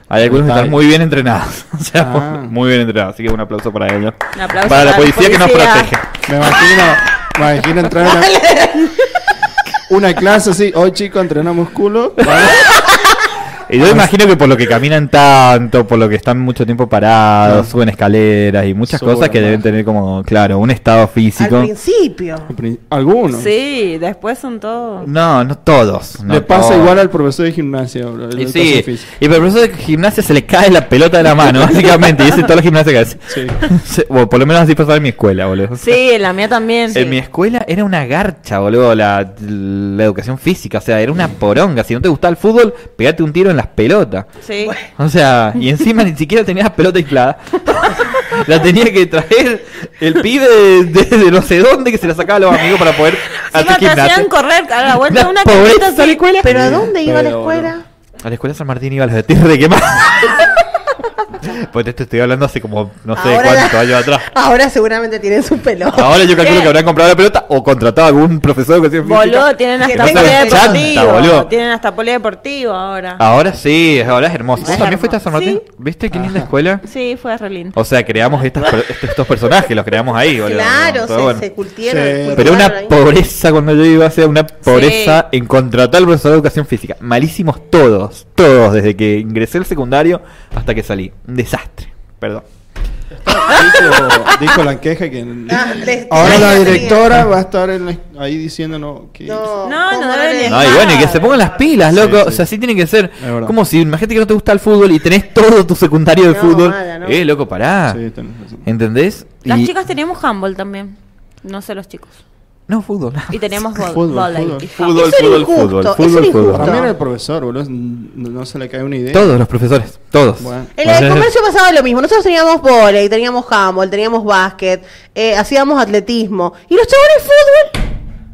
Hay algunos que Está están muy bien entrenados. O sea, Ah. muy bien entrenados. Así que un aplauso para ellos. Un aplauso para la para la policía que nos policía. protege. Me imagino, me imagino entrar en una, una clase así. Hoy chicos entrenamos culo. yo imagino que por lo que caminan tanto, por lo que están mucho tiempo parados, Ah. suben escaleras y muchas Suben cosas que más. deben tener como, claro, un estado Al físico. principio. Algunos. Sí, después son todos. No, no todos. no Le pasa todos. igual al profesor de gimnasia. bro, de Y educación sí, física. y por el profesor de gimnasia se le cae la pelota de la mano, básicamente, y ese es toda la gimnasia que hace. Sí. Se- bueno, por lo menos así pasaba en mi escuela, boludo. Sí, la mía también. En mi escuela era una garcha, boludo, la, la educación física. O sea, era una poronga. Si no te gustaba el fútbol, pegate un tiro en las pelotas. Sí. O sea, y encima ni siquiera tenía la pelota inflada. la tenía que traer el pibe de, de- de no sé dónde que se la sacaba a los amigos para poder hacer te hacían correr a la vuelta de una pobreza a la escuela. ¿Pero a dónde iba a la Pero, escuela? A la escuela San Martín iba a los de tierra de quemar. pues te estoy hablando hace como no sé Ahora cuántos la- años atrás. Ahora seguramente tienen su pelota. Ahora yo calculo que habrán comprado la pelota o contratado a algún profesor de educación física. Boludo, tienen Que hasta polideportivo. boludo. Tienen hasta polideportivo ahora. Ahora sí, ahora es hermoso. ¿Vos Es también fuiste a San. Martín? ¿Viste qué linda escuela? Sí, fue re lindo. O sea, creamos estas, estos, personajes, los creamos ahí, boludo. Claro, Pero se, bueno. se cultieron. Sí. cultivaron Pero una ahí. pobreza cuando yo iba a ser una pobreza en contratar al profesor de educación física. Malísimos todos, todos, desde que ingresé al secundario hasta que salí. Un desastre, perdón. Dijo, dijo la queja que Ah, les- ahora la directora va a estar en la- ahí diciéndonos que No, No, ¿cómo no deben le- dejar. No, y bueno, y que se pongan las pilas, loco. sí. O sea, así tiene que ser. Es verdad. Como si, imagínate que no te gusta el fútbol y tenés todo tu secundario de No, fútbol. mala, no. Eh, loco, pará. Sí, tenés razón. ¿Entendés? Las Y- chicas teníamos handball también. No sé los chicos. No, fútbol. Y teníamos Fútbol, fútbol. y Fútbol, fútbol, fútbol, fútbol. También el profesor, boludo, no, se le cae una idea. Todos los profesores, todos. Bueno. En de comercio pasaba lo mismo. Nosotros teníamos volei, teníamos handball, teníamos básquet, eh, hacíamos atletismo. Y los chabones fútbol.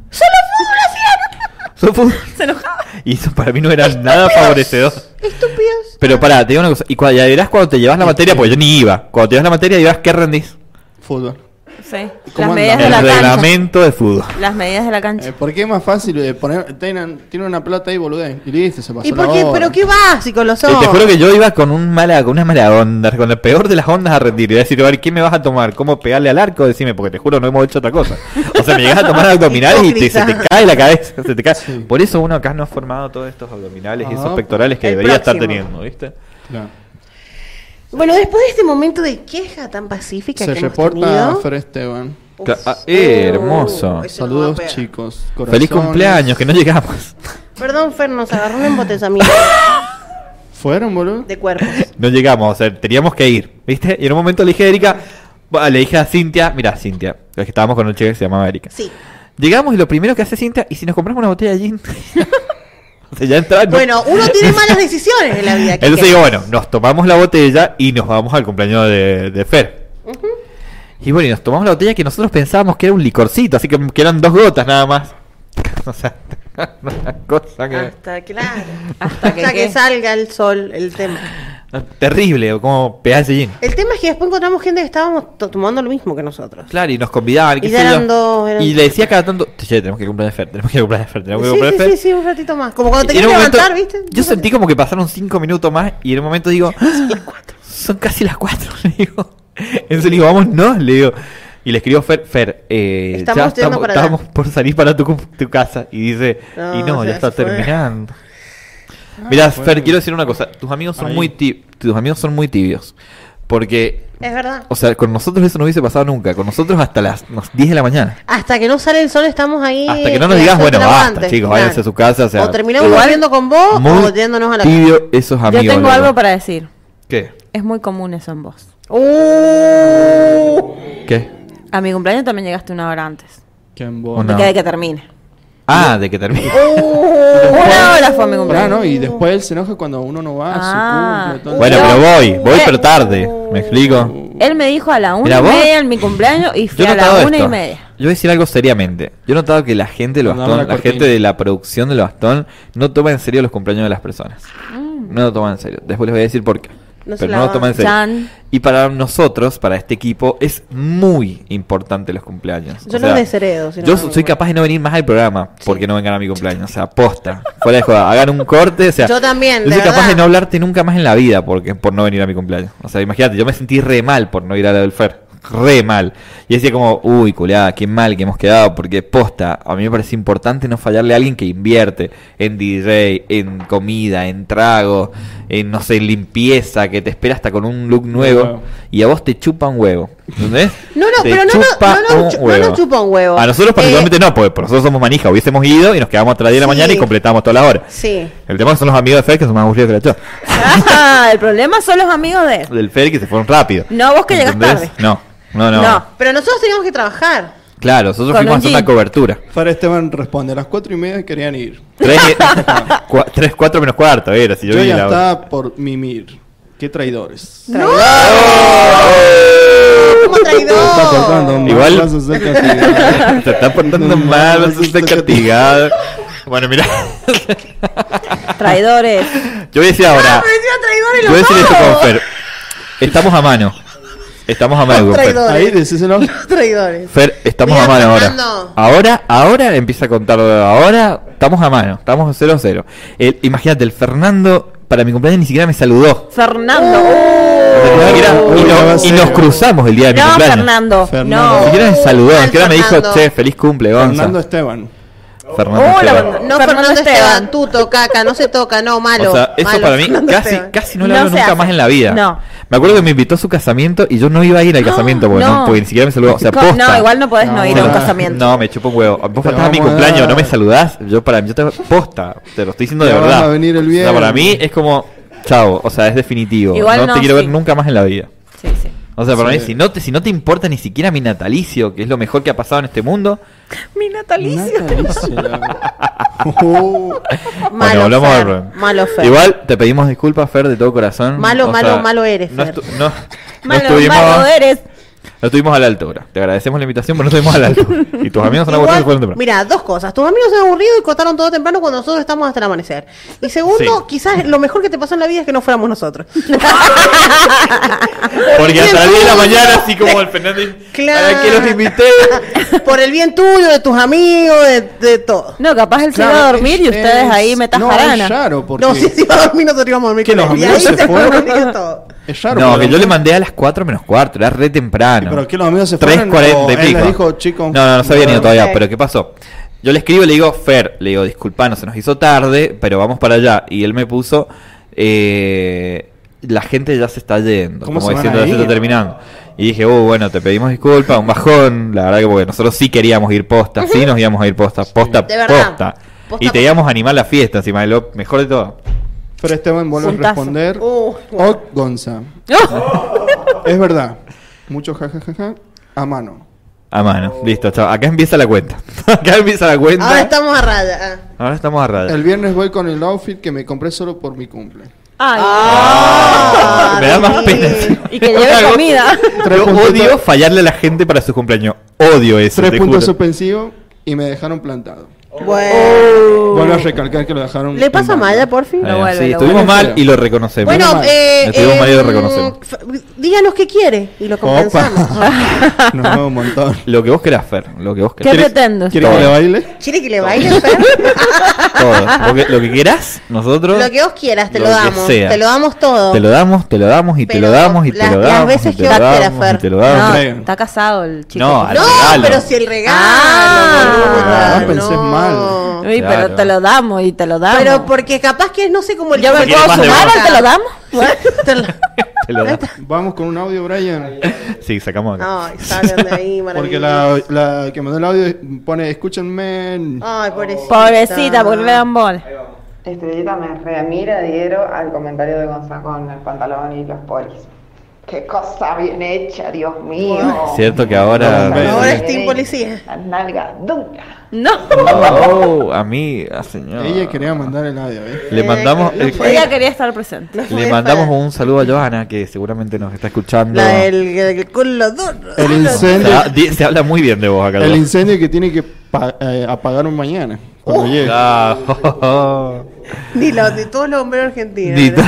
Solo fútbol hacían. Son fútbol. Se enojaba. Y eso para mí no era nada favorecedor. Estúpidos. Pero pará, te digo una cosa. Y cuando, ya verás cuando te llevas la materia, porque yo ni iba. Cuando te llevas la materia, dirás qué rendís. Fútbol. Sí. Las ¿Cómo medidas de El la cancha. reglamento de fútbol. Las medidas de la cancha. Eh, ¿Por qué es más fácil eh, poner, tienen, tienen una pelota ahí, boludez, y listo, se pasó ¿Y la por qué? hora. Pero qué básicos los Y son. te juro que yo iba con un mala, con una mala onda, con el peor de las ondas a rendir. Y iba a decir, a ver, ¿qué me vas a tomar? ¿Cómo pegarle al arco? Decime, porque te juro, no hemos hecho otra cosa. O sea, me llegas a tomar abdominales y te- se te Hipócrita. cae la cabeza. Se te cae. Sí. Por eso uno acá no ha formado todos estos abdominales y esos Ah, pectorales que el debería estar próximo. teniendo, ¿viste? Claro. Bueno, después de este momento de queja tan pacífica Se que hemos reporta tenido... Fer Esteban. Ah, eh, hermoso. Ese nos va Saludos, pegar. chicos. Feliz corazones. cumpleaños, que no llegamos. Perdón, Fer, nos agarró un embotellamiento ¿Fueron, boludo? de cuerpos. No llegamos, o sea, teníamos que ir, ¿viste? Y en un momento le dije a Erika, le dije a Cintia, mira, Cintia, es que estábamos con un chico que se llamaba Erika. Sí. Llegamos y lo primero que hace Cintia, ¿y si nos compramos una botella de gin? o sea, ya entraba. no- Bueno, uno tiene malas decisiones en la vida. ¿qué Entonces digo, bueno, nos tomamos la botella y nos vamos al cumpleaños de, de Fer. Y bueno, y nos tomamos la botella que nosotros pensábamos que era un licorcito, así que, que eran dos gotas nada más. o sea, una cosa que... Hasta, claro. Hasta que Hasta que salga el sol, el tema. Terrible, o como pedazo de gin. El tema es que después encontramos gente que estábamos to- tomando lo mismo que nosotros. Claro, y nos convidaban, Y eran dos, eran- Y le decía cada tanto, che, tenemos que comprar de Fer, tenemos que comprar de Fer, tenemos que Sí, comprar de sí, Fer. sí, sí, un ratito más. Como cuando te quieres levantar, ¿viste? Yo sentí como que pasaron cinco minutos más y en un momento digo, "Ah, son casi las cuatro, le digo. Entonces le digo, vámonos, le digo. Y le escribo Fer, Fer, eh, Estamos ya estamos, para allá. estábamos por salir para tu, tu casa. Y dice, No, y no, ya está se fue. Mirá, fue. Fer, quiero decir una cosa. Tus amigos son Ahí. muy tus amigos son muy tibios. Porque, Es verdad. o sea, con nosotros eso no hubiese pasado nunca. Con nosotros hasta las nos 10 de la mañana. Hasta que no sale el sol estamos ahí. Hasta que no nos eh, digas, bueno, basta, chicos, Claro. váyanse a su casa. O, sea, O terminamos Igual, volviendo con vos muy o yéndonos a la casa. tibio esos amigos. Yo tengo loco. algo para decir. ¿Qué? Es muy común eso en vos. Uh, ¿Qué? A mi cumpleaños también llegaste una hora antes. O vos. no. De que, de que termine. Ah, de que termine. Una hora fue mi cumpleaños. ¿no? Y después él se enoja cuando uno no va a Ah. su cumple. todo el- Bueno, pero voy, voy Eh. pero tarde. ¿Me explico? Él me dijo a la una Mira, y vos- media en mi cumpleaños y fui Yo he a la notado una esto. y media. Yo voy a decir algo seriamente. Yo he notado que la gente del Dame bastón, la la, cortina. gente de la producción del bastón, no toma en serio los cumpleaños de las personas. Mm. No lo toman en serio. Después les voy a decir por qué. No pero no lo toman en serio. Chan. Y para nosotros, para este equipo, es muy importante los cumpleaños. Yo los desheredo, si no yo soy capaz de no venir más al programa porque no vengan a mi cumpleaños. O sea, posta. Fuera de joda. Hagan un corte. O sea, Yo también, Yo de soy capaz verdad. de no hablarte nunca más en la vida porque por no venir a mi cumpleaños. O sea, imagínate, yo me sentí re mal por no ir a la del Fer. Re mal. Y decía como, uy, culiada, qué mal que hemos quedado. Porque posta, a mí me parece importante no fallarle a alguien que invierte en DJ, en comida, en trago, en, no sé, limpieza, que te espera hasta con un look nuevo. Y a vos te chupa un huevo. ¿Entendés? No, no, Te pero no, no, chupa no, no, un no huevo. nos chupa un huevo. A nosotros Eh, particularmente no, porque por nosotros somos manija. Hubiésemos ido y nos quedamos hasta las 10 de la Sí. mañana y completamos todas las horas. Sí. El tema es que son los amigos de Fer que son más aburridos que la chota. Ah, el problema son los amigos de él. Del Fer que se fueron rápido. No, vos que llegas ¿Entendés? tarde. No, no, no. No. Pero nosotros teníamos que trabajar. Claro, nosotros Con fuimos a hacer una jean. cobertura. Fer Esteban responde, a las cuatro y media querían ir. Tres, cua- tres, cuatro menos cuarto, era. Si yo, Yo vi ya la estaba por mimir. Qué traidores. Como traidor. Está portando mal, Igual- vas a ser castigado. Se está portando mal, vas a ser castigado. Bueno, mira. Traidores. Yo voy a decir ahora. Pero encima traidores Yo voy a los decir esto dos. con Fer. Estamos a mano. Estamos a mano. Ahí decíselo. Los traidores. Fer, estamos Mira, a mano ahora. Fernando. Ahora, ahora empieza a contar. Ahora estamos a mano. Estamos 0 a 0. El- imagínate, el Fernando para mi cumpleaños ni siquiera me saludó. Fernando. Ni siquiera- Uy, y, ya va no- a y nos cruzamos el día de mi No, cumpleaños. Fernando. Fernando. Ni No. siquiera me saludó, ni siquiera me dijo, che, feliz cumple, Gonza. Fernando Esteban. Fernando Oh, Esteban. No, Fernando Fernando Esteban, Esteban. tuto, caca, no se toca, no, malo. O sea, eso malo, para mí Fernando casi, Esteban. casi no le No hablo nunca hace. más en la vida. No. Me acuerdo que me invitó a su casamiento y yo no iba a ir al casamiento porque, no, no. porque ni siquiera me saludó. O sea, posta. no, igual no podés no, No, ir a un casamiento. No, me chupo un huevo. Vos faltás a mi cumpleaños, no me saludás. Yo para mí, yo te posta, te lo estoy diciendo de verdad. a venir el O sea, viernes. para mí es como, chao, o sea, es definitivo. Igual no, no, te quiero sí. ver nunca más en la vida. Sí, sí. O sea, para Sí. mí, si no, te, si no te importa ni siquiera mi natalicio, que es lo mejor que ha pasado en este mundo, Mi natalicio. Natalicio, Oh, Malo, bueno, hablamos Fer, malo, Fer. Igual te pedimos disculpas, Fer, de todo corazón. Malo, O malo, sea, malo eres, No, Fer. estu- no- no Malo, estuvimos, malo eres. No estuvimos a la altura. Te agradecemos la invitación, pero no estuvimos a la altura. Y tus amigos son aburridos y fueron temprano. Mira, dos cosas. Tus amigos se han aburrido y cortaron todo temprano cuando nosotros estamos hasta el amanecer. Y segundo, Sí. quizás lo mejor que te pasó en la vida es que no fuéramos nosotros. Porque hasta las 10 de la mañana, así como el Fernández. Claro. ¿Para qué los invité? Por el bien tuyo, de tus amigos, de, de todo. No, capaz él se claro, iba a dormir y es- ustedes ahí metas No, jarana. raro porque... No, si se iba a dormir, nosotros íbamos a dormir Que los amigos se se fueron. todo. Es raro. No, que yo le mandé a las 4 menos cuarto, era re temprano. Pero que los amigos se 3.40 fueron, y o pico. dijo, chicos, No, no, no se habían ido todavía, pero ¿qué pasó? Yo le escribo y le digo, Fer, le digo, disculpa, no se nos hizo tarde, pero vamos para allá. Y él me puso, eh, la gente ya se está yendo, ¿Cómo como se diciendo, ya se está terminando. Y dije, oh, bueno, te pedimos disculpas, un bajón, la verdad que porque nosotros sí queríamos ir posta, sí nos íbamos a ir posta, posta, posta. Posta, Y te íbamos a animar la fiesta encima, de lo mejor de todo. Pero Esteban vuelve a responder. Uh, O Gonza. Es verdad. Mucho jajajaja. A mano. A mano, listo, chao. Acá empieza la cuenta. Acá empieza la cuenta. ahora estamos a raya. ah. Ahora estamos a raya. El viernes voy con el outfit que me compré solo por mi cumple. Ay. Ah, me da más pena. Y que lleve comida. Yo odio fallarle a la gente para su cumpleaños. Odio eso. Tres puntos suspensivos y me dejaron plantado. Bueno. Vuelvo a recalcar que lo dejaron. ¿Le pasa a en banda. Maya, por fin? Eh, Lo vuelve, sí, lo estuvimos vuelve. mal y lo reconocemos. Bueno, mal. eh, Estuvimos mal y lo em, reconocemos. díganos qué quiere y lo compensamos. No, un montón. Lo que vos querás, Fer. Lo que vos ¿Qué querás. pretendes? ¿Quiere que le baile? ¿Quiere que le baile, Fer? Todo. Lo que, lo que quieras, nosotros. Lo que vos quieras, te lo, damos. sea. Te lo damos todo. Te lo damos, te lo damos y te lo damos y te las- lo las damos. veces y te que vos quieras, Fer. te lo No, damos. Traigan. está casado el chico. No, No, pero si el regalo. Ah, boluda, no pensés mal. Uy, Claro. pero te lo damos y te lo damos. Pero porque capaz que no sé cómo el yo me puedo sumar te lo damos. Te lo- Te lo damos. Vamos con un audio, Brian. Sí, sacamos acá. Ay, de ahí, Porque maravilloso. la, la que mandó el audio pone, escúchenme. Ay, pobrecita. Pobrecita, porque no le dan bola. Estrellita me remira, Diero, al comentario de Gonzalo con el pantalón y los polis. Qué cosa bien hecha, Dios mío. Cierto que ahora. Ahora Ahora es Team Policía. La nalga dura. No. Oh, amiga, señor. Ella quería mandar el audio, ¿eh? Le mandamos. no eh, fue. Ella quería estar presente. No Le mandamos para- un saludo a Johanna, que seguramente nos está escuchando. La del el culo duro. El Se, incendio, di- se habla muy bien de vos acá. el incendio que tiene que pa- eh, apagar un mañana. Cuando llegue. Ah, oh, oh. Ni los de todos los bomberos argentinos.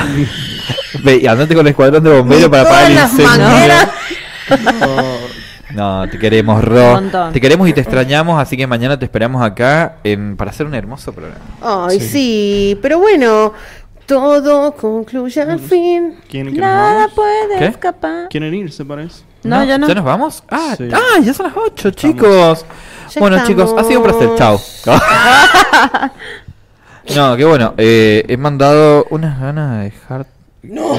Ve, y andate con el escuadrón de bomberos para apagar el incendio. No, te queremos, Ro. Te queremos y te extrañamos, así que mañana te esperamos acá en, para hacer un hermoso programa. Ay, sí. pero bueno, todo concluye al fin. ¿Quieren que nos Nada puede ¿Qué? escapar. ¿Quieren irse, parece? No, yo no. ¿Ya nos vamos? Ah, Sí. ah, ya son las 8, chicos. Ya bueno, estamos. chicos, ha sido un placer. Chao. no, qué bueno. Eh, he mandado unas ganas de dejar. No,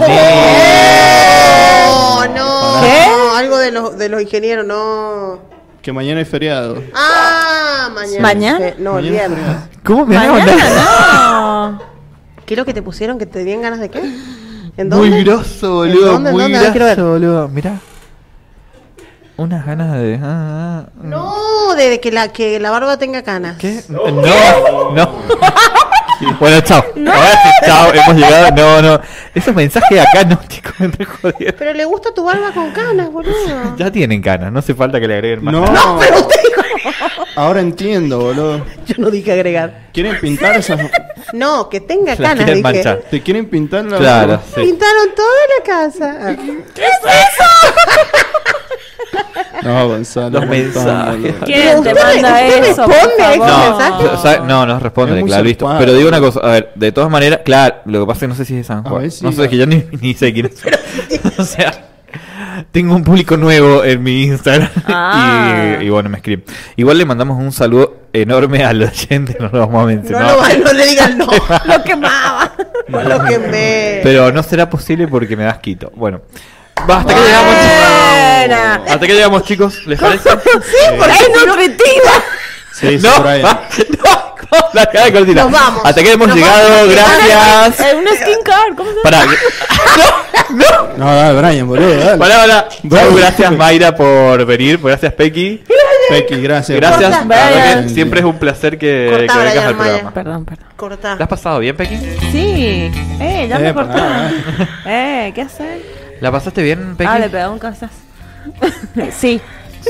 no. ¿Qué? No, algo de los, de los ingenieros, no. Que mañana es feriado. Ah, mañana. ¿Mañana? Eh, No, el Mañana es viernes. ¿Cómo me van a no. ¿Qué es lo que te pusieron? ¿Que te tenían ganas de qué? ¿En Muy dónde? grosso, ¿En boludo. dónde? ¿En Muy dónde? Quiero ver. grosso, boludo. Mirá. Unas ganas de. ah, ah, No, de que la, que la barba tenga canas. ¿Qué? No, no. Bueno, chao. Ahora sí, chao, hemos llegado. No, no. Esos mensajes acá no, chicos, me jodiendo. Pero le gusta tu barba con canas, boludo. Ya tienen canas, no hace falta que le agreguen más. No, No, pero usted dijo. ahora entiendo, boludo. Yo no dije agregar. ¿Quieren pintar esas? No, que tenga canas, quieren dije. manchar. ¿Te quieren pintar la Claro, sí. Pintaron toda la casa. Ah. No, Gonzalo. Los mensajes. ¿Quién te ¿Usted- manda usted eso? responde por a esos favor? mensajes? O sea, no, no responde, claro, listo. Pero digo una cosa, a ver, de todas maneras, claro, lo que pasa es que no sé si es de San Juan. no sé, que yo ni, ni sé quién es. o sea, Tengo un público nuevo en mi Instagram. Ah. y, y bueno, me escriben. Igual le mandamos un saludo enorme al oyente, no lo vamos a No, mencionar. lo, no le digan no. Lo quemaba. Lo quemé. Pero no será posible porque me das quito. Bueno. Va, hasta que llegamos. Buena. Hasta que llegamos, chicos. ¿Les parece? Sí, porque es nutritiva. Sí, sí, no, Brian. va, no, la cara de cortina. Nos vamos. Hasta que hemos Nos llegado, vamos. gracias. Eh, una skin card, ¿cómo se llama? Para. No, no. No, dale, Brian, boludo, dale. Pará, pará. Bravo. Gracias, Mayra, por venir. Gracias, Pequi. Becky, gracias. Gracias. Corta. La verdad que Brian. siempre es un placer que, Corta, que vengas Brian, al Maya. programa. Perdón, perdón. Corta. ¿La has pasado bien, Pequi? Sí. Eh, ya me Epa, cortó. ah, Eh, ¿qué haces? ¿La pasaste bien, Pequi? Ah, le pegó un sí.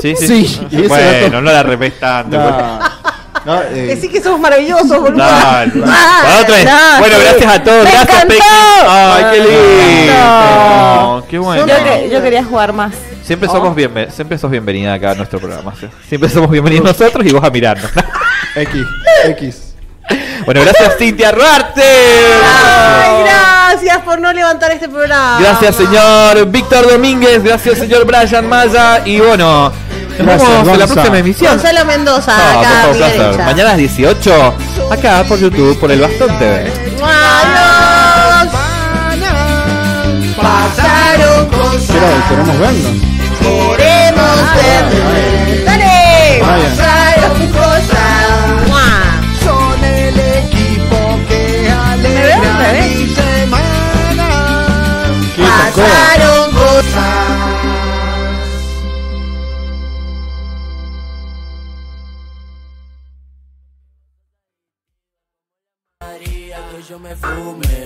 Sí, sí. Sí, y Bueno, no la repes tanto. No, no, eh, Decí que sos maravilloso, boludo. Ah, Para otra vez. no, bueno, gracias a todos. Me gracias, encantó. Pequi. Ay, qué lindo. Qué bueno. Yo, que- yo quería jugar más. Siempre somos bienven siempre sos bienvenida acá a nuestro programa. ¿sí? Siempre somos bienvenidos nosotros y vos a mirarnos. X, X. bueno, gracias Cintia Ruarte. Ay, gracias por no levantar este programa. Gracias señor Víctor Domínguez, gracias señor Brian Maya y bueno, nos Gracias, vemos en la próxima emisión. Gonzalo Mendoza, Ah, acá a favor, mi placer. derecha. Mañana a las 18, acá por YouTube, por el Bastón TV. Adiós. Pasaron cosas. Queremos vernos. Queremos ver. Dale. ¿Qué tocó? Pasaron cosas. que yo me fume.